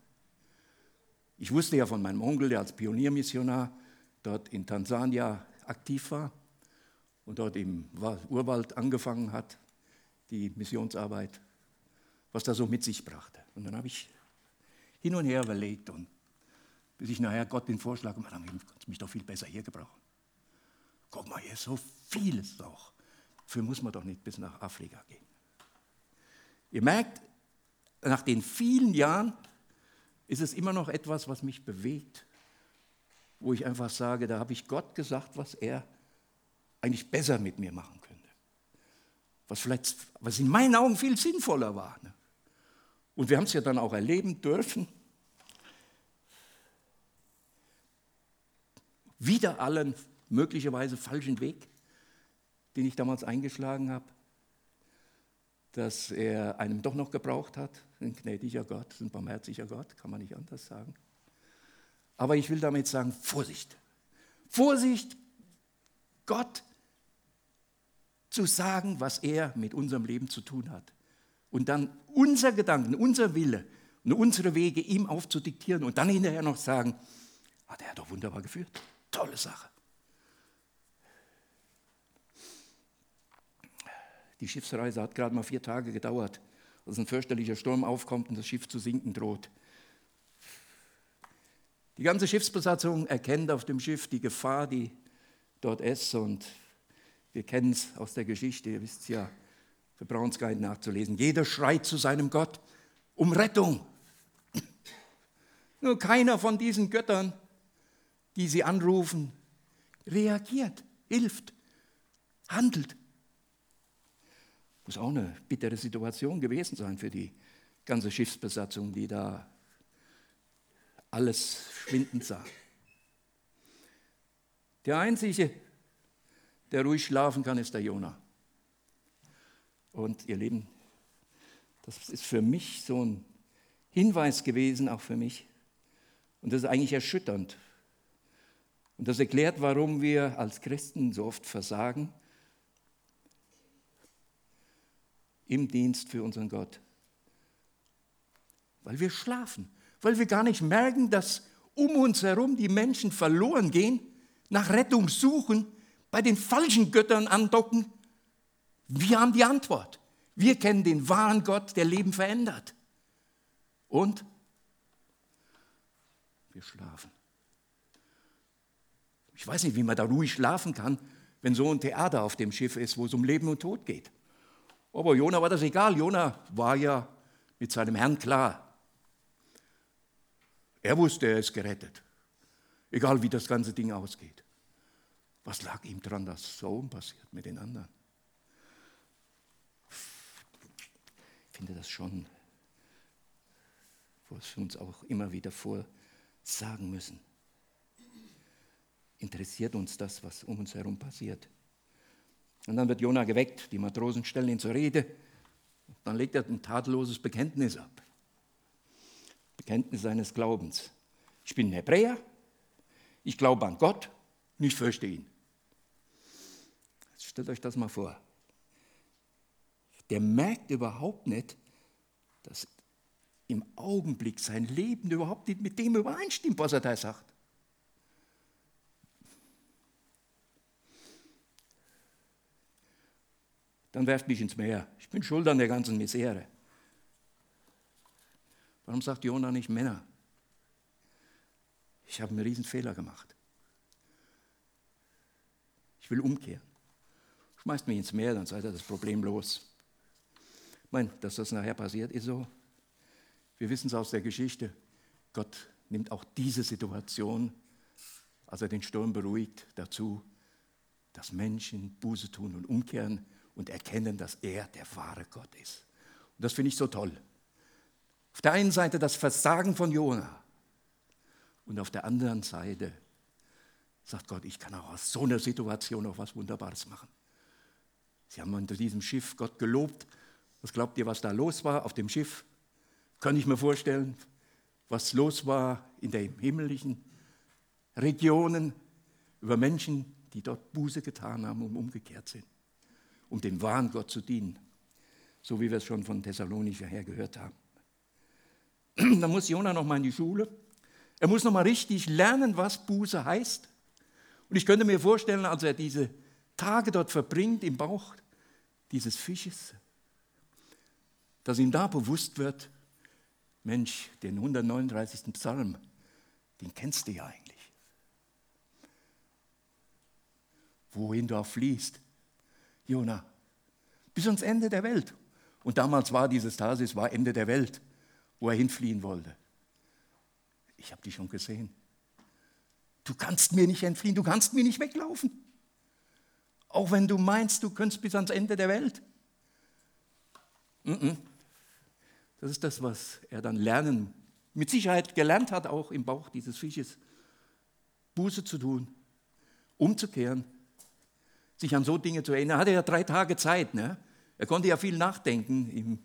ich wusste ja von meinem Onkel, der als Pioniermissionar dort in Tansania aktiv war und dort im Urwald angefangen hat, die Missionsarbeit, was da so mit sich brachte. Und dann habe ich hin und her überlegt und bis ich nachher Gott den Vorschlag gemacht habe, kannst mich doch viel besser hier gebrauchen. Guck mal, hier ist so vieles auch. Dafür muss man doch nicht bis nach Afrika gehen. Ihr merkt, nach den vielen Jahren ist es immer noch etwas, was mich bewegt, wo ich einfach sage, da habe ich Gott gesagt, was er eigentlich besser mit mir machen könnte. Was vielleicht, was in meinen Augen viel sinnvoller war. Ne? Und wir haben es ja dann auch erleben dürfen. Wieder allen möglicherweise falschen Weg, den ich damals eingeschlagen habe, dass er einem doch noch gebraucht hat. Ein gnädiger Gott, ein barmherziger Gott, kann man nicht anders sagen. Aber ich will damit sagen, Vorsicht. Vorsicht, Gott zu sagen, was er mit unserem Leben zu tun hat. Und dann unser Gedanken, unser Wille und unsere Wege ihm aufzudiktieren und dann hinterher noch sagen, ah, hat doch wunderbar geführt. Tolle Sache. Die Schiffsreise hat gerade mal vier Tage gedauert, als ein fürchterlicher Sturm aufkommt und das Schiff zu sinken droht. Die ganze Schiffsbesatzung erkennt auf dem Schiff die Gefahr, die dort ist. Und wir kennen es aus der Geschichte, ihr wisst es ja, für nicht nachzulesen. Jeder schreit zu seinem Gott um Rettung. Nur keiner von diesen Göttern, die sie anrufen, reagiert, hilft, handelt. Muss auch eine bittere Situation gewesen sein für die ganze Schiffsbesatzung, die da alles schwindend sah. Der Einzige, der ruhig schlafen kann, ist der Jona. Und ihr Lieben, das ist für mich so ein Hinweis gewesen, auch für mich. Und das ist eigentlich erschütternd. Und das erklärt, warum wir als Christen so oft versagen im Dienst für unseren Gott. Weil wir schlafen weil wir gar nicht merken, dass um uns herum die Menschen verloren gehen, nach Rettung suchen, bei den falschen Göttern andocken. Wir haben die Antwort. Wir kennen den wahren Gott, der Leben verändert. Und wir schlafen. Ich weiß nicht, wie man da ruhig schlafen kann, wenn so ein Theater auf dem Schiff ist, wo es um Leben und Tod geht. Aber Jona war das egal. Jona war ja mit seinem Herrn klar. Er wusste, er ist gerettet. Egal wie das ganze Ding ausgeht. Was lag ihm dran, dass so passiert mit den anderen? Ich finde das schon, was wir uns auch immer wieder vorsagen müssen. Interessiert uns das, was um uns herum passiert? Und dann wird Jona geweckt, die Matrosen stellen ihn zur Rede Dann legt er ein tadelloses Bekenntnis ab. Bekenntnis seines Glaubens. Ich bin ein Hebräer, ich glaube an Gott und ich fürchte ihn. Stellt euch das mal vor. Der merkt überhaupt nicht, dass im Augenblick sein Leben überhaupt nicht mit dem übereinstimmt, was er da sagt. Dann werft mich ins Meer. Ich bin schuld an der ganzen Misere. Warum sagt Jona nicht Männer? Ich habe einen riesen Fehler gemacht. Ich will umkehren. Schmeißt mich ins Meer, dann seid ihr das Problem los. Ich meine, dass das nachher passiert, ist so. Wir wissen es aus der Geschichte. Gott nimmt auch diese Situation, als er den Sturm beruhigt, dazu, dass Menschen Buße tun und umkehren und erkennen, dass er der wahre Gott ist. Und das finde ich so toll. Auf der einen Seite das Versagen von Jona und auf der anderen Seite sagt Gott, ich kann auch aus so einer Situation auch was Wunderbares machen. Sie haben unter diesem Schiff Gott gelobt. Was glaubt ihr, was da los war auf dem Schiff? Kann ich mir vorstellen, was los war in den himmlischen Regionen über Menschen, die dort Buße getan haben und umgekehrt sind, um dem wahren Gott zu dienen, so wie wir es schon von Thessalonicher her gehört haben. Dann muss Jona noch mal in die Schule. Er muss noch mal richtig lernen, was Buße heißt. Und ich könnte mir vorstellen, als er diese Tage dort verbringt im Bauch dieses Fisches, dass ihm da bewusst wird, Mensch, den 139. Psalm, den kennst du ja eigentlich. Wohin du auch fließt, Jona, bis ans Ende der Welt. Und damals war dieses Tarsis, war Ende der Welt, wo er hinfliehen wollte. Ich habe dich schon gesehen. Du kannst mir nicht entfliehen, du kannst mir nicht weglaufen. Auch wenn du meinst, du könntest bis ans Ende der Welt. Das ist das, was er dann lernen, mit Sicherheit gelernt hat, auch im Bauch dieses Fisches. Buße zu tun, umzukehren, sich an so Dinge zu erinnern. Er hatte ja drei Tage Zeit. Ne? Er konnte ja viel nachdenken im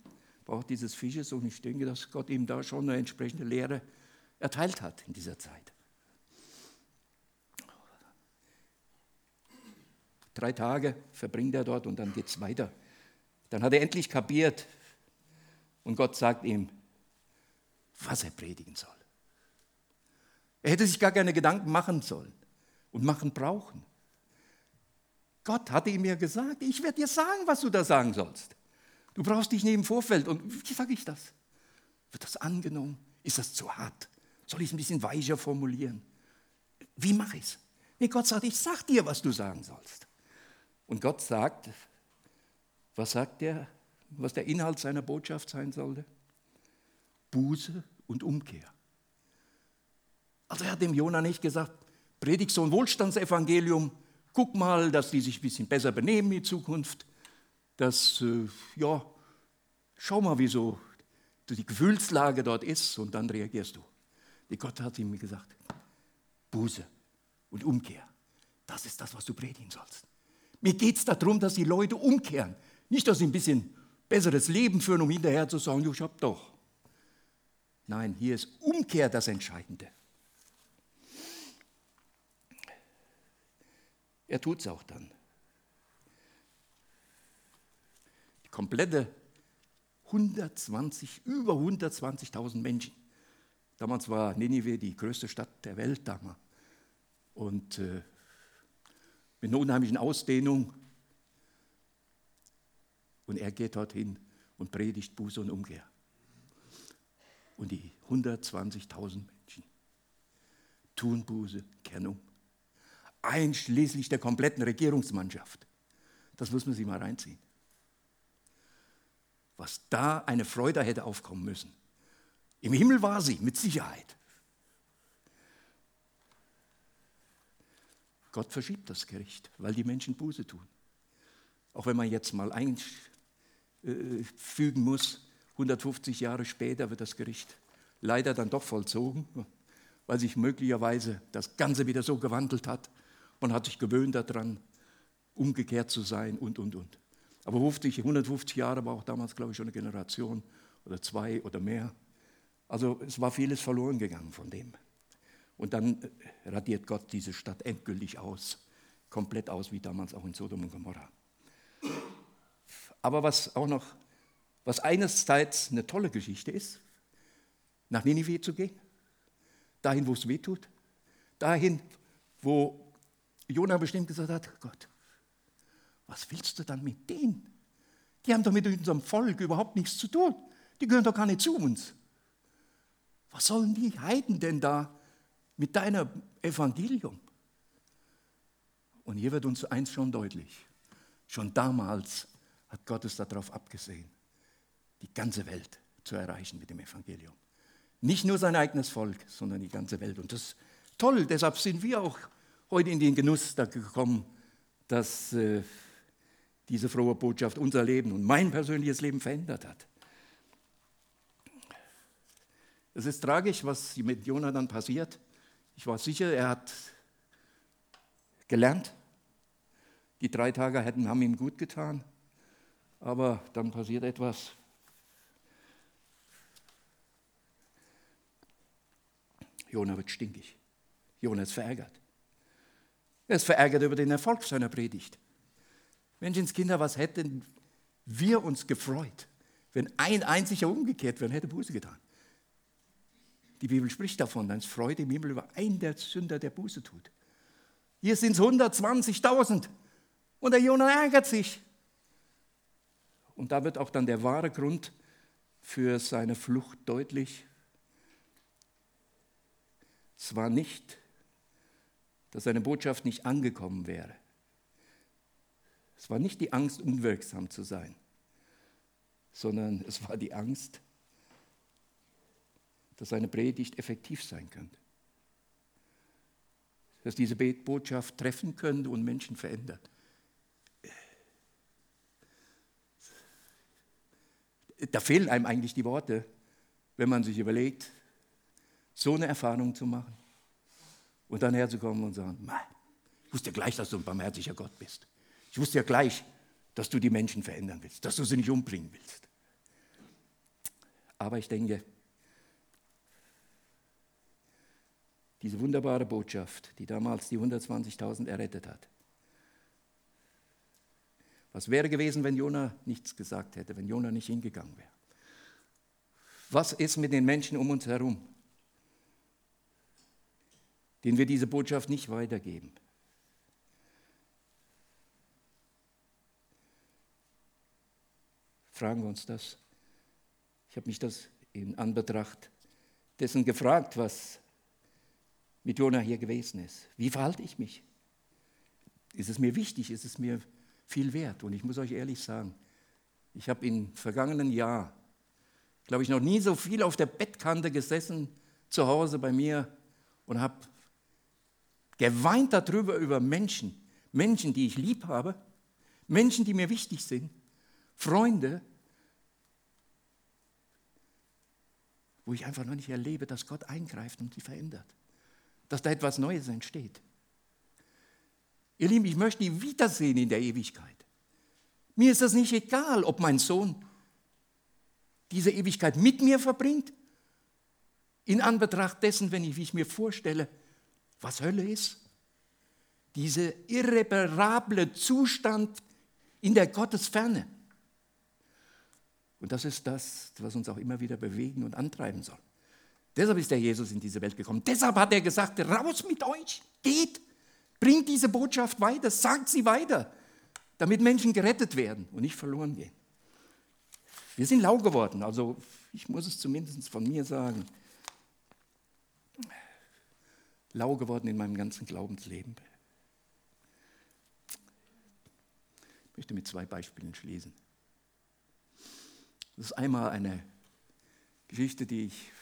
Bauch dieses Fisches und ich denke, dass Gott ihm da schon eine entsprechende Lehre erteilt hat in dieser Zeit. Drei Tage verbringt er dort und dann geht es weiter. Dann hat er endlich kapiert, und Gott sagt ihm, was er predigen soll. Er hätte sich gar keine Gedanken machen sollen und machen brauchen. Gott hatte ihm ja gesagt, ich werde dir sagen, was du da sagen sollst. Du brauchst dich neben Vorfeld. Und wie sage ich das? Wird das angenommen? Ist das zu hart? Soll ich es ein bisschen weicher formulieren? Wie mache ich es? Nee, Gott sagt, ich sag dir, was du sagen sollst. Und Gott sagt, was sagt er? was der Inhalt seiner Botschaft sein sollte? Buße und Umkehr. Also er hat dem Jona nicht gesagt, predig so ein Wohlstandsevangelium, guck mal, dass die sich ein bisschen besser benehmen in Zukunft, dass, äh, ja, schau mal, wie so die Gefühlslage dort ist und dann reagierst du. Die Gott hat ihm gesagt, Buße und Umkehr, das ist das, was du predigen sollst. Mir geht es darum, dass die Leute umkehren, nicht, dass sie ein bisschen besseres Leben führen, um hinterher zu sagen, ich hab doch. Nein, hier ist Umkehr das Entscheidende. Er tut es auch dann. Die komplette 120, über 120.000 Menschen. Damals war Ninive die größte Stadt der Welt damals. Und äh, mit einer unheimlichen Ausdehnung und er geht dorthin und predigt Buße und Umkehr. Und die 120.000 Menschen tun Buße, kehren um. Einschließlich der kompletten Regierungsmannschaft. Das muss man sich mal reinziehen. Was da eine Freude hätte aufkommen müssen. Im Himmel war sie, mit Sicherheit. Gott verschiebt das Gericht, weil die Menschen Buße tun. Auch wenn man jetzt mal äh, fügen muss. 150 Jahre später wird das Gericht leider dann doch vollzogen, weil sich möglicherweise das Ganze wieder so gewandelt hat. Man hat sich gewöhnt daran, umgekehrt zu sein und, und, und. Aber 50, 150 Jahre war auch damals, glaube ich, schon eine Generation oder zwei oder mehr. Also es war vieles verloren gegangen von dem. Und dann radiert Gott diese Stadt endgültig aus, komplett aus, wie damals auch in Sodom und Gomorra. Aber was auch noch, was einerseits eine tolle Geschichte ist, nach Ninive zu gehen, dahin, wo es weh tut, dahin, wo Jona bestimmt gesagt hat, Gott, was willst du dann mit denen? Die haben doch mit unserem Volk überhaupt nichts zu tun. Die gehören doch gar nicht zu uns. Was sollen die Heiden denn da mit deinem Evangelium? Und hier wird uns eins schon deutlich. Schon damals hat Gott es darauf abgesehen, die ganze Welt zu erreichen mit dem Evangelium. Nicht nur sein eigenes Volk, sondern die ganze Welt. Und das ist toll, deshalb sind wir auch heute in den Genuss gekommen, dass äh, diese frohe Botschaft unser Leben und mein persönliches Leben verändert hat. Es ist tragisch, was mit Jonathan passiert. Ich war sicher, er hat gelernt. Die drei Tage hätten, haben ihm gut getan. Aber dann passiert etwas. Jona wird stinkig. Jona ist verärgert. Er ist verärgert über den Erfolg seiner Predigt. Menschenskinder, was hätten wir uns gefreut, wenn ein einziger umgekehrt wäre und hätte Buße getan? Die Bibel spricht davon, dann ist Freude im Himmel über einen der Sünder, der Buße tut. Hier sind es 120.000 und der Jonah ärgert sich. Und da wird auch dann der wahre Grund für seine Flucht deutlich. Es war nicht, dass seine Botschaft nicht angekommen wäre. Es war nicht die Angst, unwirksam zu sein, sondern es war die Angst, dass seine Predigt effektiv sein könnte. Dass diese Botschaft treffen könnte und Menschen verändert. Da fehlen einem eigentlich die Worte, wenn man sich überlegt, so eine Erfahrung zu machen und dann herzukommen und sagen, ich wusste gleich, dass du ein barmherziger Gott bist. Ich wusste ja gleich, dass du die Menschen verändern willst, dass du sie nicht umbringen willst. Aber ich denke, diese wunderbare Botschaft, die damals die 120.000 errettet hat, was wäre gewesen, wenn Jona nichts gesagt hätte, wenn Jona nicht hingegangen wäre? Was ist mit den Menschen um uns herum, denen wir diese Botschaft nicht weitergeben? Fragen wir uns das. Ich habe mich das in Anbetracht dessen gefragt, was mit Jonah hier gewesen ist. Wie verhalte ich mich? Ist es mir wichtig? Ist es mir viel wert? Und ich muss euch ehrlich sagen, ich habe im vergangenen Jahr, glaube ich, noch nie so viel auf der Bettkante gesessen zu Hause bei mir und habe geweint darüber über Menschen, Menschen, die ich lieb habe, Menschen, die mir wichtig sind, Freunde, wo ich einfach noch nicht erlebe, dass Gott eingreift und sie verändert, dass da etwas Neues entsteht. Ihr Lieben, ich möchte die wiedersehen in der Ewigkeit. Mir ist das nicht egal, ob mein Sohn diese Ewigkeit mit mir verbringt, in Anbetracht dessen, wenn ich, wie ich mir vorstelle, was Hölle ist. Dieser irreparable Zustand in der Gottesferne. Und das ist das, was uns auch immer wieder bewegen und antreiben soll. Deshalb ist der Jesus in diese Welt gekommen. Deshalb hat er gesagt, raus mit euch, geht, bringt diese Botschaft weiter, sagt sie weiter, damit Menschen gerettet werden und nicht verloren gehen. Wir sind lau geworden, also ich muss es zumindest von mir sagen, lau geworden in meinem ganzen Glaubensleben. Ich möchte mit zwei Beispielen schließen. Das ist einmal eine Geschichte, die ich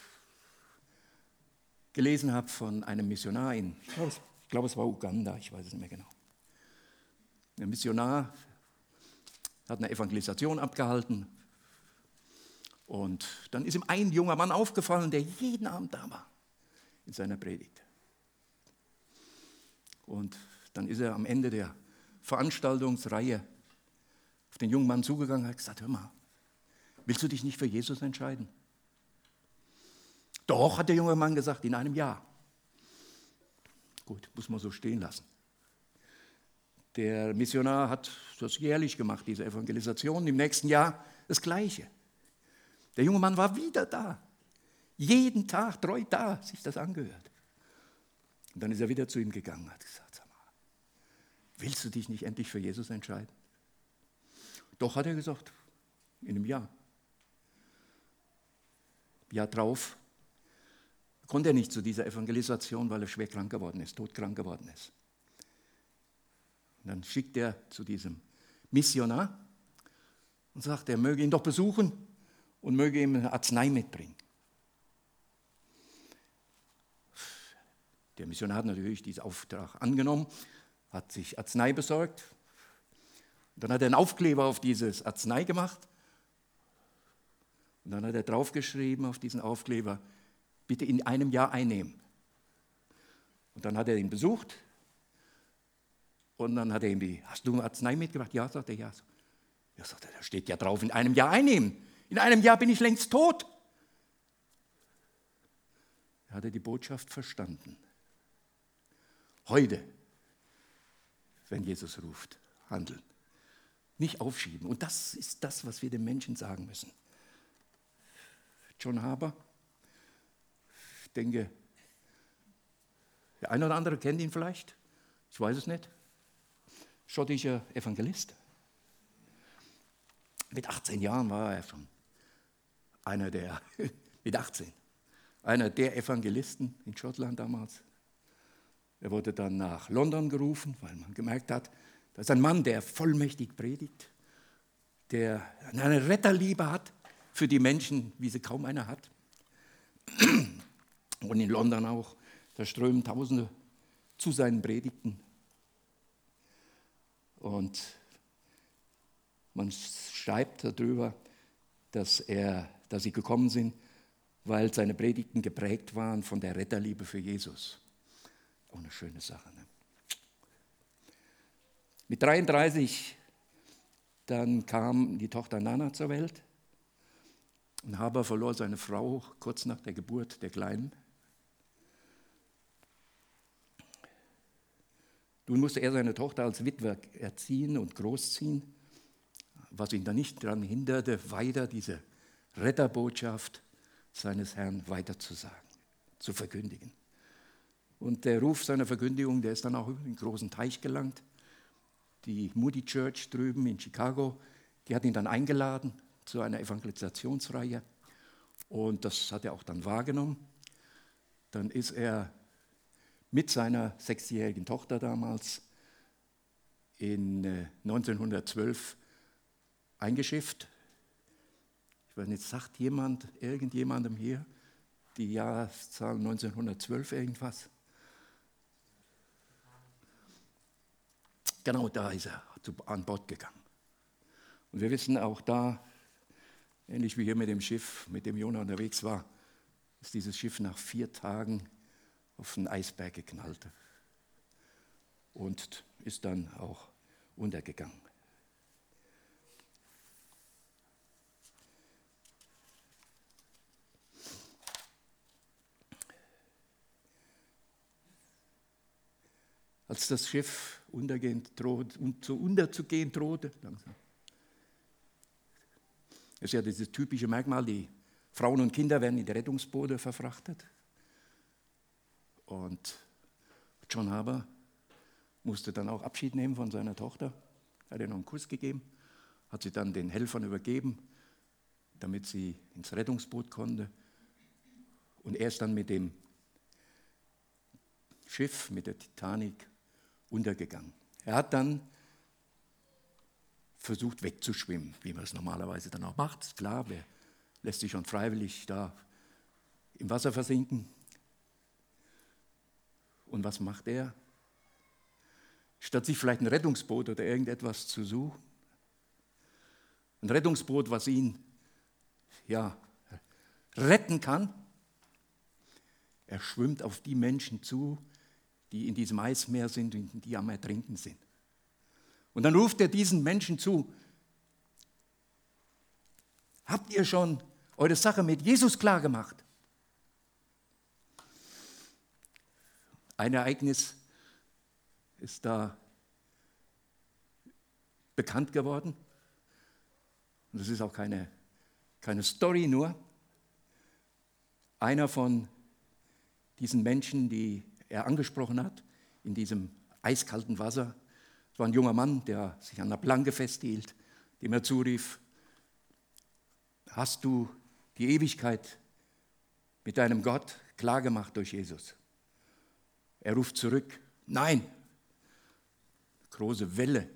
gelesen habe von einem Missionar in, ich glaube, es war Uganda, ich weiß es nicht mehr genau. Ein Missionar hat eine Evangelisation abgehalten und dann ist ihm ein junger Mann aufgefallen, der jeden Abend da war in seiner Predigt. Und dann ist er am Ende der Veranstaltungsreihe auf den jungen Mann zugegangen und hat gesagt, hör mal, willst du dich nicht für Jesus entscheiden? Doch, hat der junge Mann gesagt, in einem Jahr. Gut, muss man so stehen lassen. Der Missionar hat das jährlich gemacht, diese Evangelisation. Im nächsten Jahr das Gleiche. Der junge Mann war wieder da. Jeden Tag treu da, sich das angehört. Und dann ist er wieder zu ihm gegangen und hat gesagt, sag mal, willst du dich nicht endlich für Jesus entscheiden? Doch, hat er gesagt, in einem Jahr. Jahr drauf konnte er nicht zu dieser Evangelisation, weil er schwer krank geworden ist, todkrank geworden ist. Und dann schickt er zu diesem Missionar und sagt, er möge ihn doch besuchen und möge ihm eine Arznei mitbringen. Der Missionar hat natürlich diesen Auftrag angenommen, hat sich Arznei besorgt. Dann hat er einen Aufkleber auf dieses Arznei gemacht. Und dann hat er draufgeschrieben auf diesen Aufkleber, bitte in einem Jahr einnehmen. Und dann hat er ihn besucht. Und dann hat er ihm die, hast du Arznei mitgebracht? Ja, sagt er, ja. Ja, sagt er, da steht ja drauf, in einem Jahr einnehmen. In einem Jahr bin ich längst tot. Er hatte die Botschaft verstanden. Heute, wenn Jesus ruft, handeln. Nicht aufschieben. Und das ist das, was wir den Menschen sagen müssen. John Haber, ich denke, der eine oder andere kennt ihn vielleicht, ich weiß es nicht. Schottischer Evangelist. Mit 18 Jahren war er schon einer der, mit 18, einer der Evangelisten in Schottland damals. Er wurde dann nach London gerufen, weil man gemerkt hat, das ist ein Mann, der vollmächtig predigt, der eine Retterliebe hat für die Menschen, wie sie kaum einer hat. Und in London auch, da strömen Tausende zu seinen Predigten. Und man schreibt darüber, dass, er, dass sie gekommen sind, weil seine Predigten geprägt waren von der Retterliebe für Jesus. Auch eine schöne Sache. Ne? Mit 33 dann kam die Tochter Nana zur Welt. Und Haber verlor seine Frau kurz nach der Geburt der Kleinen. Nun musste er seine Tochter als Witwer erziehen und großziehen, was ihn dann nicht daran hinderte, weiter diese Retterbotschaft seines Herrn weiterzusagen, zu verkündigen. Und der Ruf seiner Verkündigung, der ist dann auch über den großen Teich gelangt. Die Moody Church drüben in Chicago, die hat ihn dann eingeladen zu einer Evangelisationsreihe. Und das hat er auch dann wahrgenommen. Dann ist er mit seiner sechsjährigen Tochter damals in 1912 äh, eingeschifft. Ich weiß nicht, sagt jemand, irgendjemandem hier die Jahreszahl 1912 irgendwas? Genau da ist er an Bord gegangen. Und wir wissen auch da, ähnlich wie hier mit dem Schiff, mit dem Jonah unterwegs war, ist dieses Schiff nach vier Tagen auf den Eisberg geknallt und ist dann auch untergegangen. Als das Schiff untergehen droht, und so unterzugehen drohte, langsam. Das ist ja dieses typische Merkmal, die Frauen und Kinder werden in die Rettungsboote verfrachtet. Und John Haber musste dann auch Abschied nehmen von seiner Tochter. Er hat ihr noch einen Kuss gegeben, hat sie dann den Helfern übergeben, damit sie ins Rettungsboot konnte. Und er ist dann mit dem Schiff, mit der Titanic, untergegangen. Er hat dann versucht wegzuschwimmen, wie man es normalerweise dann auch macht. Ist klar, wer lässt sich schon freiwillig da im Wasser versinken? Und was macht er? Statt sich vielleicht ein Rettungsboot oder irgendetwas zu suchen, ein Rettungsboot, was ihn ja, retten kann, er schwimmt auf die Menschen zu, die in diesem Eismeer sind und die am Ertrinken sind. Und dann ruft er diesen Menschen zu, Habt ihr schon eure Sache mit Jesus klar gemacht? Ein Ereignis ist da bekannt geworden. Und das ist auch keine, keine Story nur. Einer von diesen Menschen, die er angesprochen hat, in diesem eiskalten Wasser, es war ein junger Mann, der sich an der Planke festhielt, dem er zurief, hast du die Ewigkeit mit deinem Gott klargemacht durch Jesus? Er ruft zurück, nein. Große Welle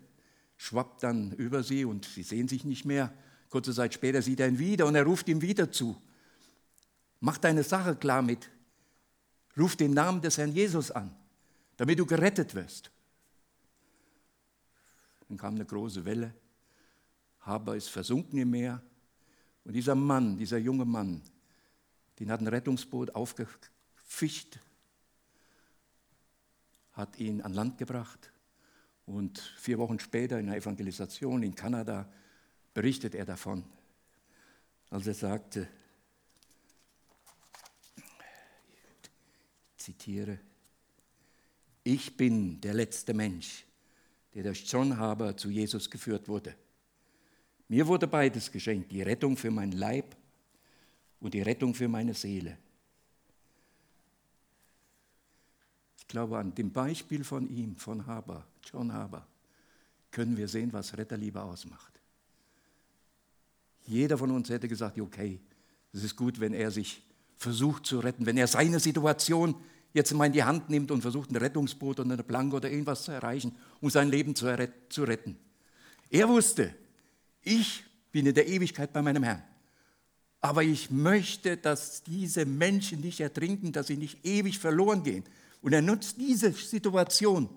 schwappt dann über sie und sie sehen sich nicht mehr. Kurze Zeit später sieht er ihn wieder und er ruft ihm wieder zu. Mach deine Sache klar mit. Ruf den Namen des Herrn Jesus an, damit du gerettet wirst. Dann kam eine große Welle. Haber ist versunken im Meer. Und dieser Mann, dieser junge Mann, den hat ein Rettungsboot aufgefischt, hat ihn an Land gebracht. Und vier Wochen später in der Evangelisation in Kanada berichtet er davon, als er sagte, zitiere, ich bin der letzte Mensch, der durch John Haber zu Jesus geführt wurde. Mir wurde beides geschenkt, die Rettung für mein Leib und die Rettung für meine Seele. Ich glaube, an dem Beispiel von ihm, von Haber, John Haber, können wir sehen, was Retterliebe ausmacht. Jeder von uns hätte gesagt, okay, es ist gut, wenn er sich versucht zu retten, wenn er seine Situation jetzt mal in die Hand nimmt und versucht, ein Rettungsboot oder eine Planke oder irgendwas zu erreichen, um sein Leben zu retten. Er wusste, ich bin in der Ewigkeit bei meinem Herrn. Aber ich möchte, dass diese Menschen nicht ertrinken, dass sie nicht ewig verloren gehen. Und er nutzt diese Situation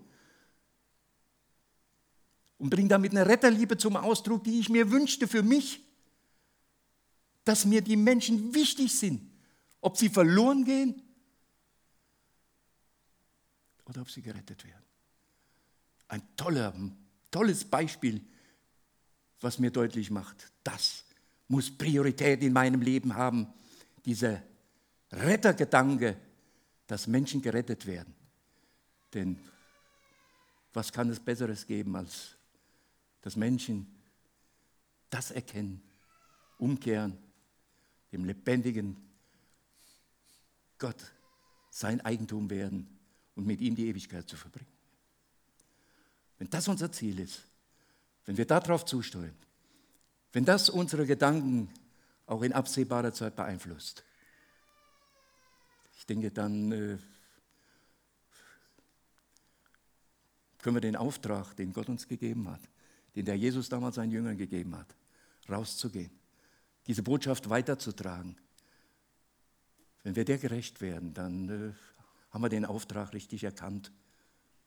und bringt damit eine Retterliebe zum Ausdruck, die ich mir wünschte für mich, dass mir die Menschen wichtig sind, ob sie verloren gehen oder ob sie gerettet werden. Ein toller, tolles Beispiel, was mir deutlich macht, das muss Priorität in meinem Leben haben, dieser Rettergedanke, dass Menschen gerettet werden. Denn was kann es Besseres geben, als dass Menschen das erkennen, umkehren, dem lebendigen Gott sein Eigentum werden und mit ihm die Ewigkeit zu verbringen. Wenn das unser Ziel ist, wenn wir darauf zusteuern, wenn das unsere Gedanken auch in absehbarer Zeit beeinflusst, ich denke, dann äh, können wir den Auftrag, den Gott uns gegeben hat, den der Jesus damals seinen Jüngern gegeben hat, rauszugehen, diese Botschaft weiterzutragen. Wenn wir der gerecht werden, dann äh, haben wir den Auftrag richtig erkannt.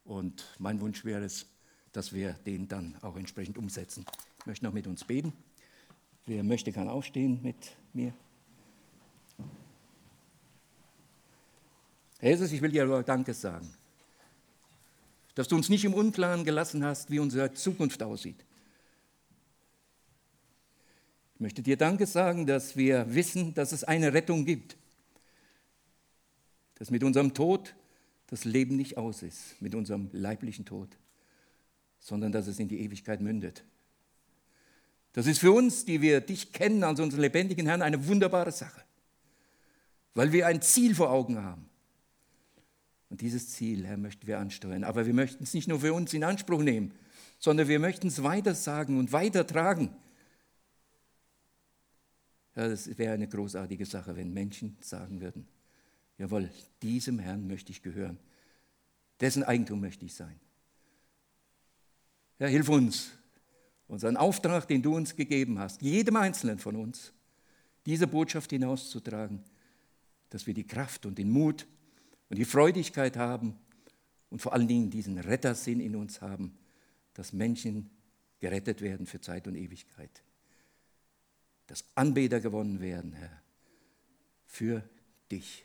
Und mein Wunsch wäre es, dass wir den dann auch entsprechend umsetzen. Ich möchte noch mit uns beten. Wer möchte, kann aufstehen mit mir. Herr Jesus, ich will dir Danke sagen, dass du uns nicht im Unklaren gelassen hast, wie unsere Zukunft aussieht. Ich möchte dir Danke sagen, dass wir wissen, dass es eine Rettung gibt dass mit unserem Tod das Leben nicht aus ist, mit unserem leiblichen Tod, sondern dass es in die Ewigkeit mündet. Das ist für uns, die wir dich kennen als unseren lebendigen Herrn, eine wunderbare Sache, weil wir ein Ziel vor Augen haben. Und dieses Ziel, Herr, möchten wir ansteuern. Aber wir möchten es nicht nur für uns in Anspruch nehmen, sondern wir möchten es weitersagen und weitertragen. Ja, das wäre eine großartige Sache, wenn Menschen sagen würden, Jawohl, diesem Herrn möchte ich gehören. Dessen Eigentum möchte ich sein. Herr, hilf uns, unseren Auftrag, den du uns gegeben hast, jedem Einzelnen von uns, diese Botschaft hinauszutragen, dass wir die Kraft und den Mut und die Freudigkeit haben und vor allen Dingen diesen Rettersinn in uns haben, dass Menschen gerettet werden für Zeit und Ewigkeit. Dass Anbeter gewonnen werden, Herr, für dich.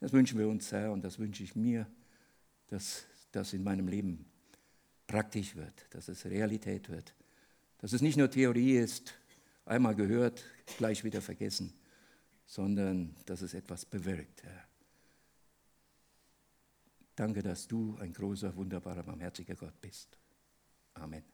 Das wünschen wir uns, Herr, und das wünsche ich mir, dass das in meinem Leben praktisch wird, dass es Realität wird, dass es nicht nur Theorie ist, einmal gehört, gleich wieder vergessen, sondern dass es etwas bewirkt, Herr. Danke, dass du ein großer, wunderbarer, barmherziger Gott bist. Amen.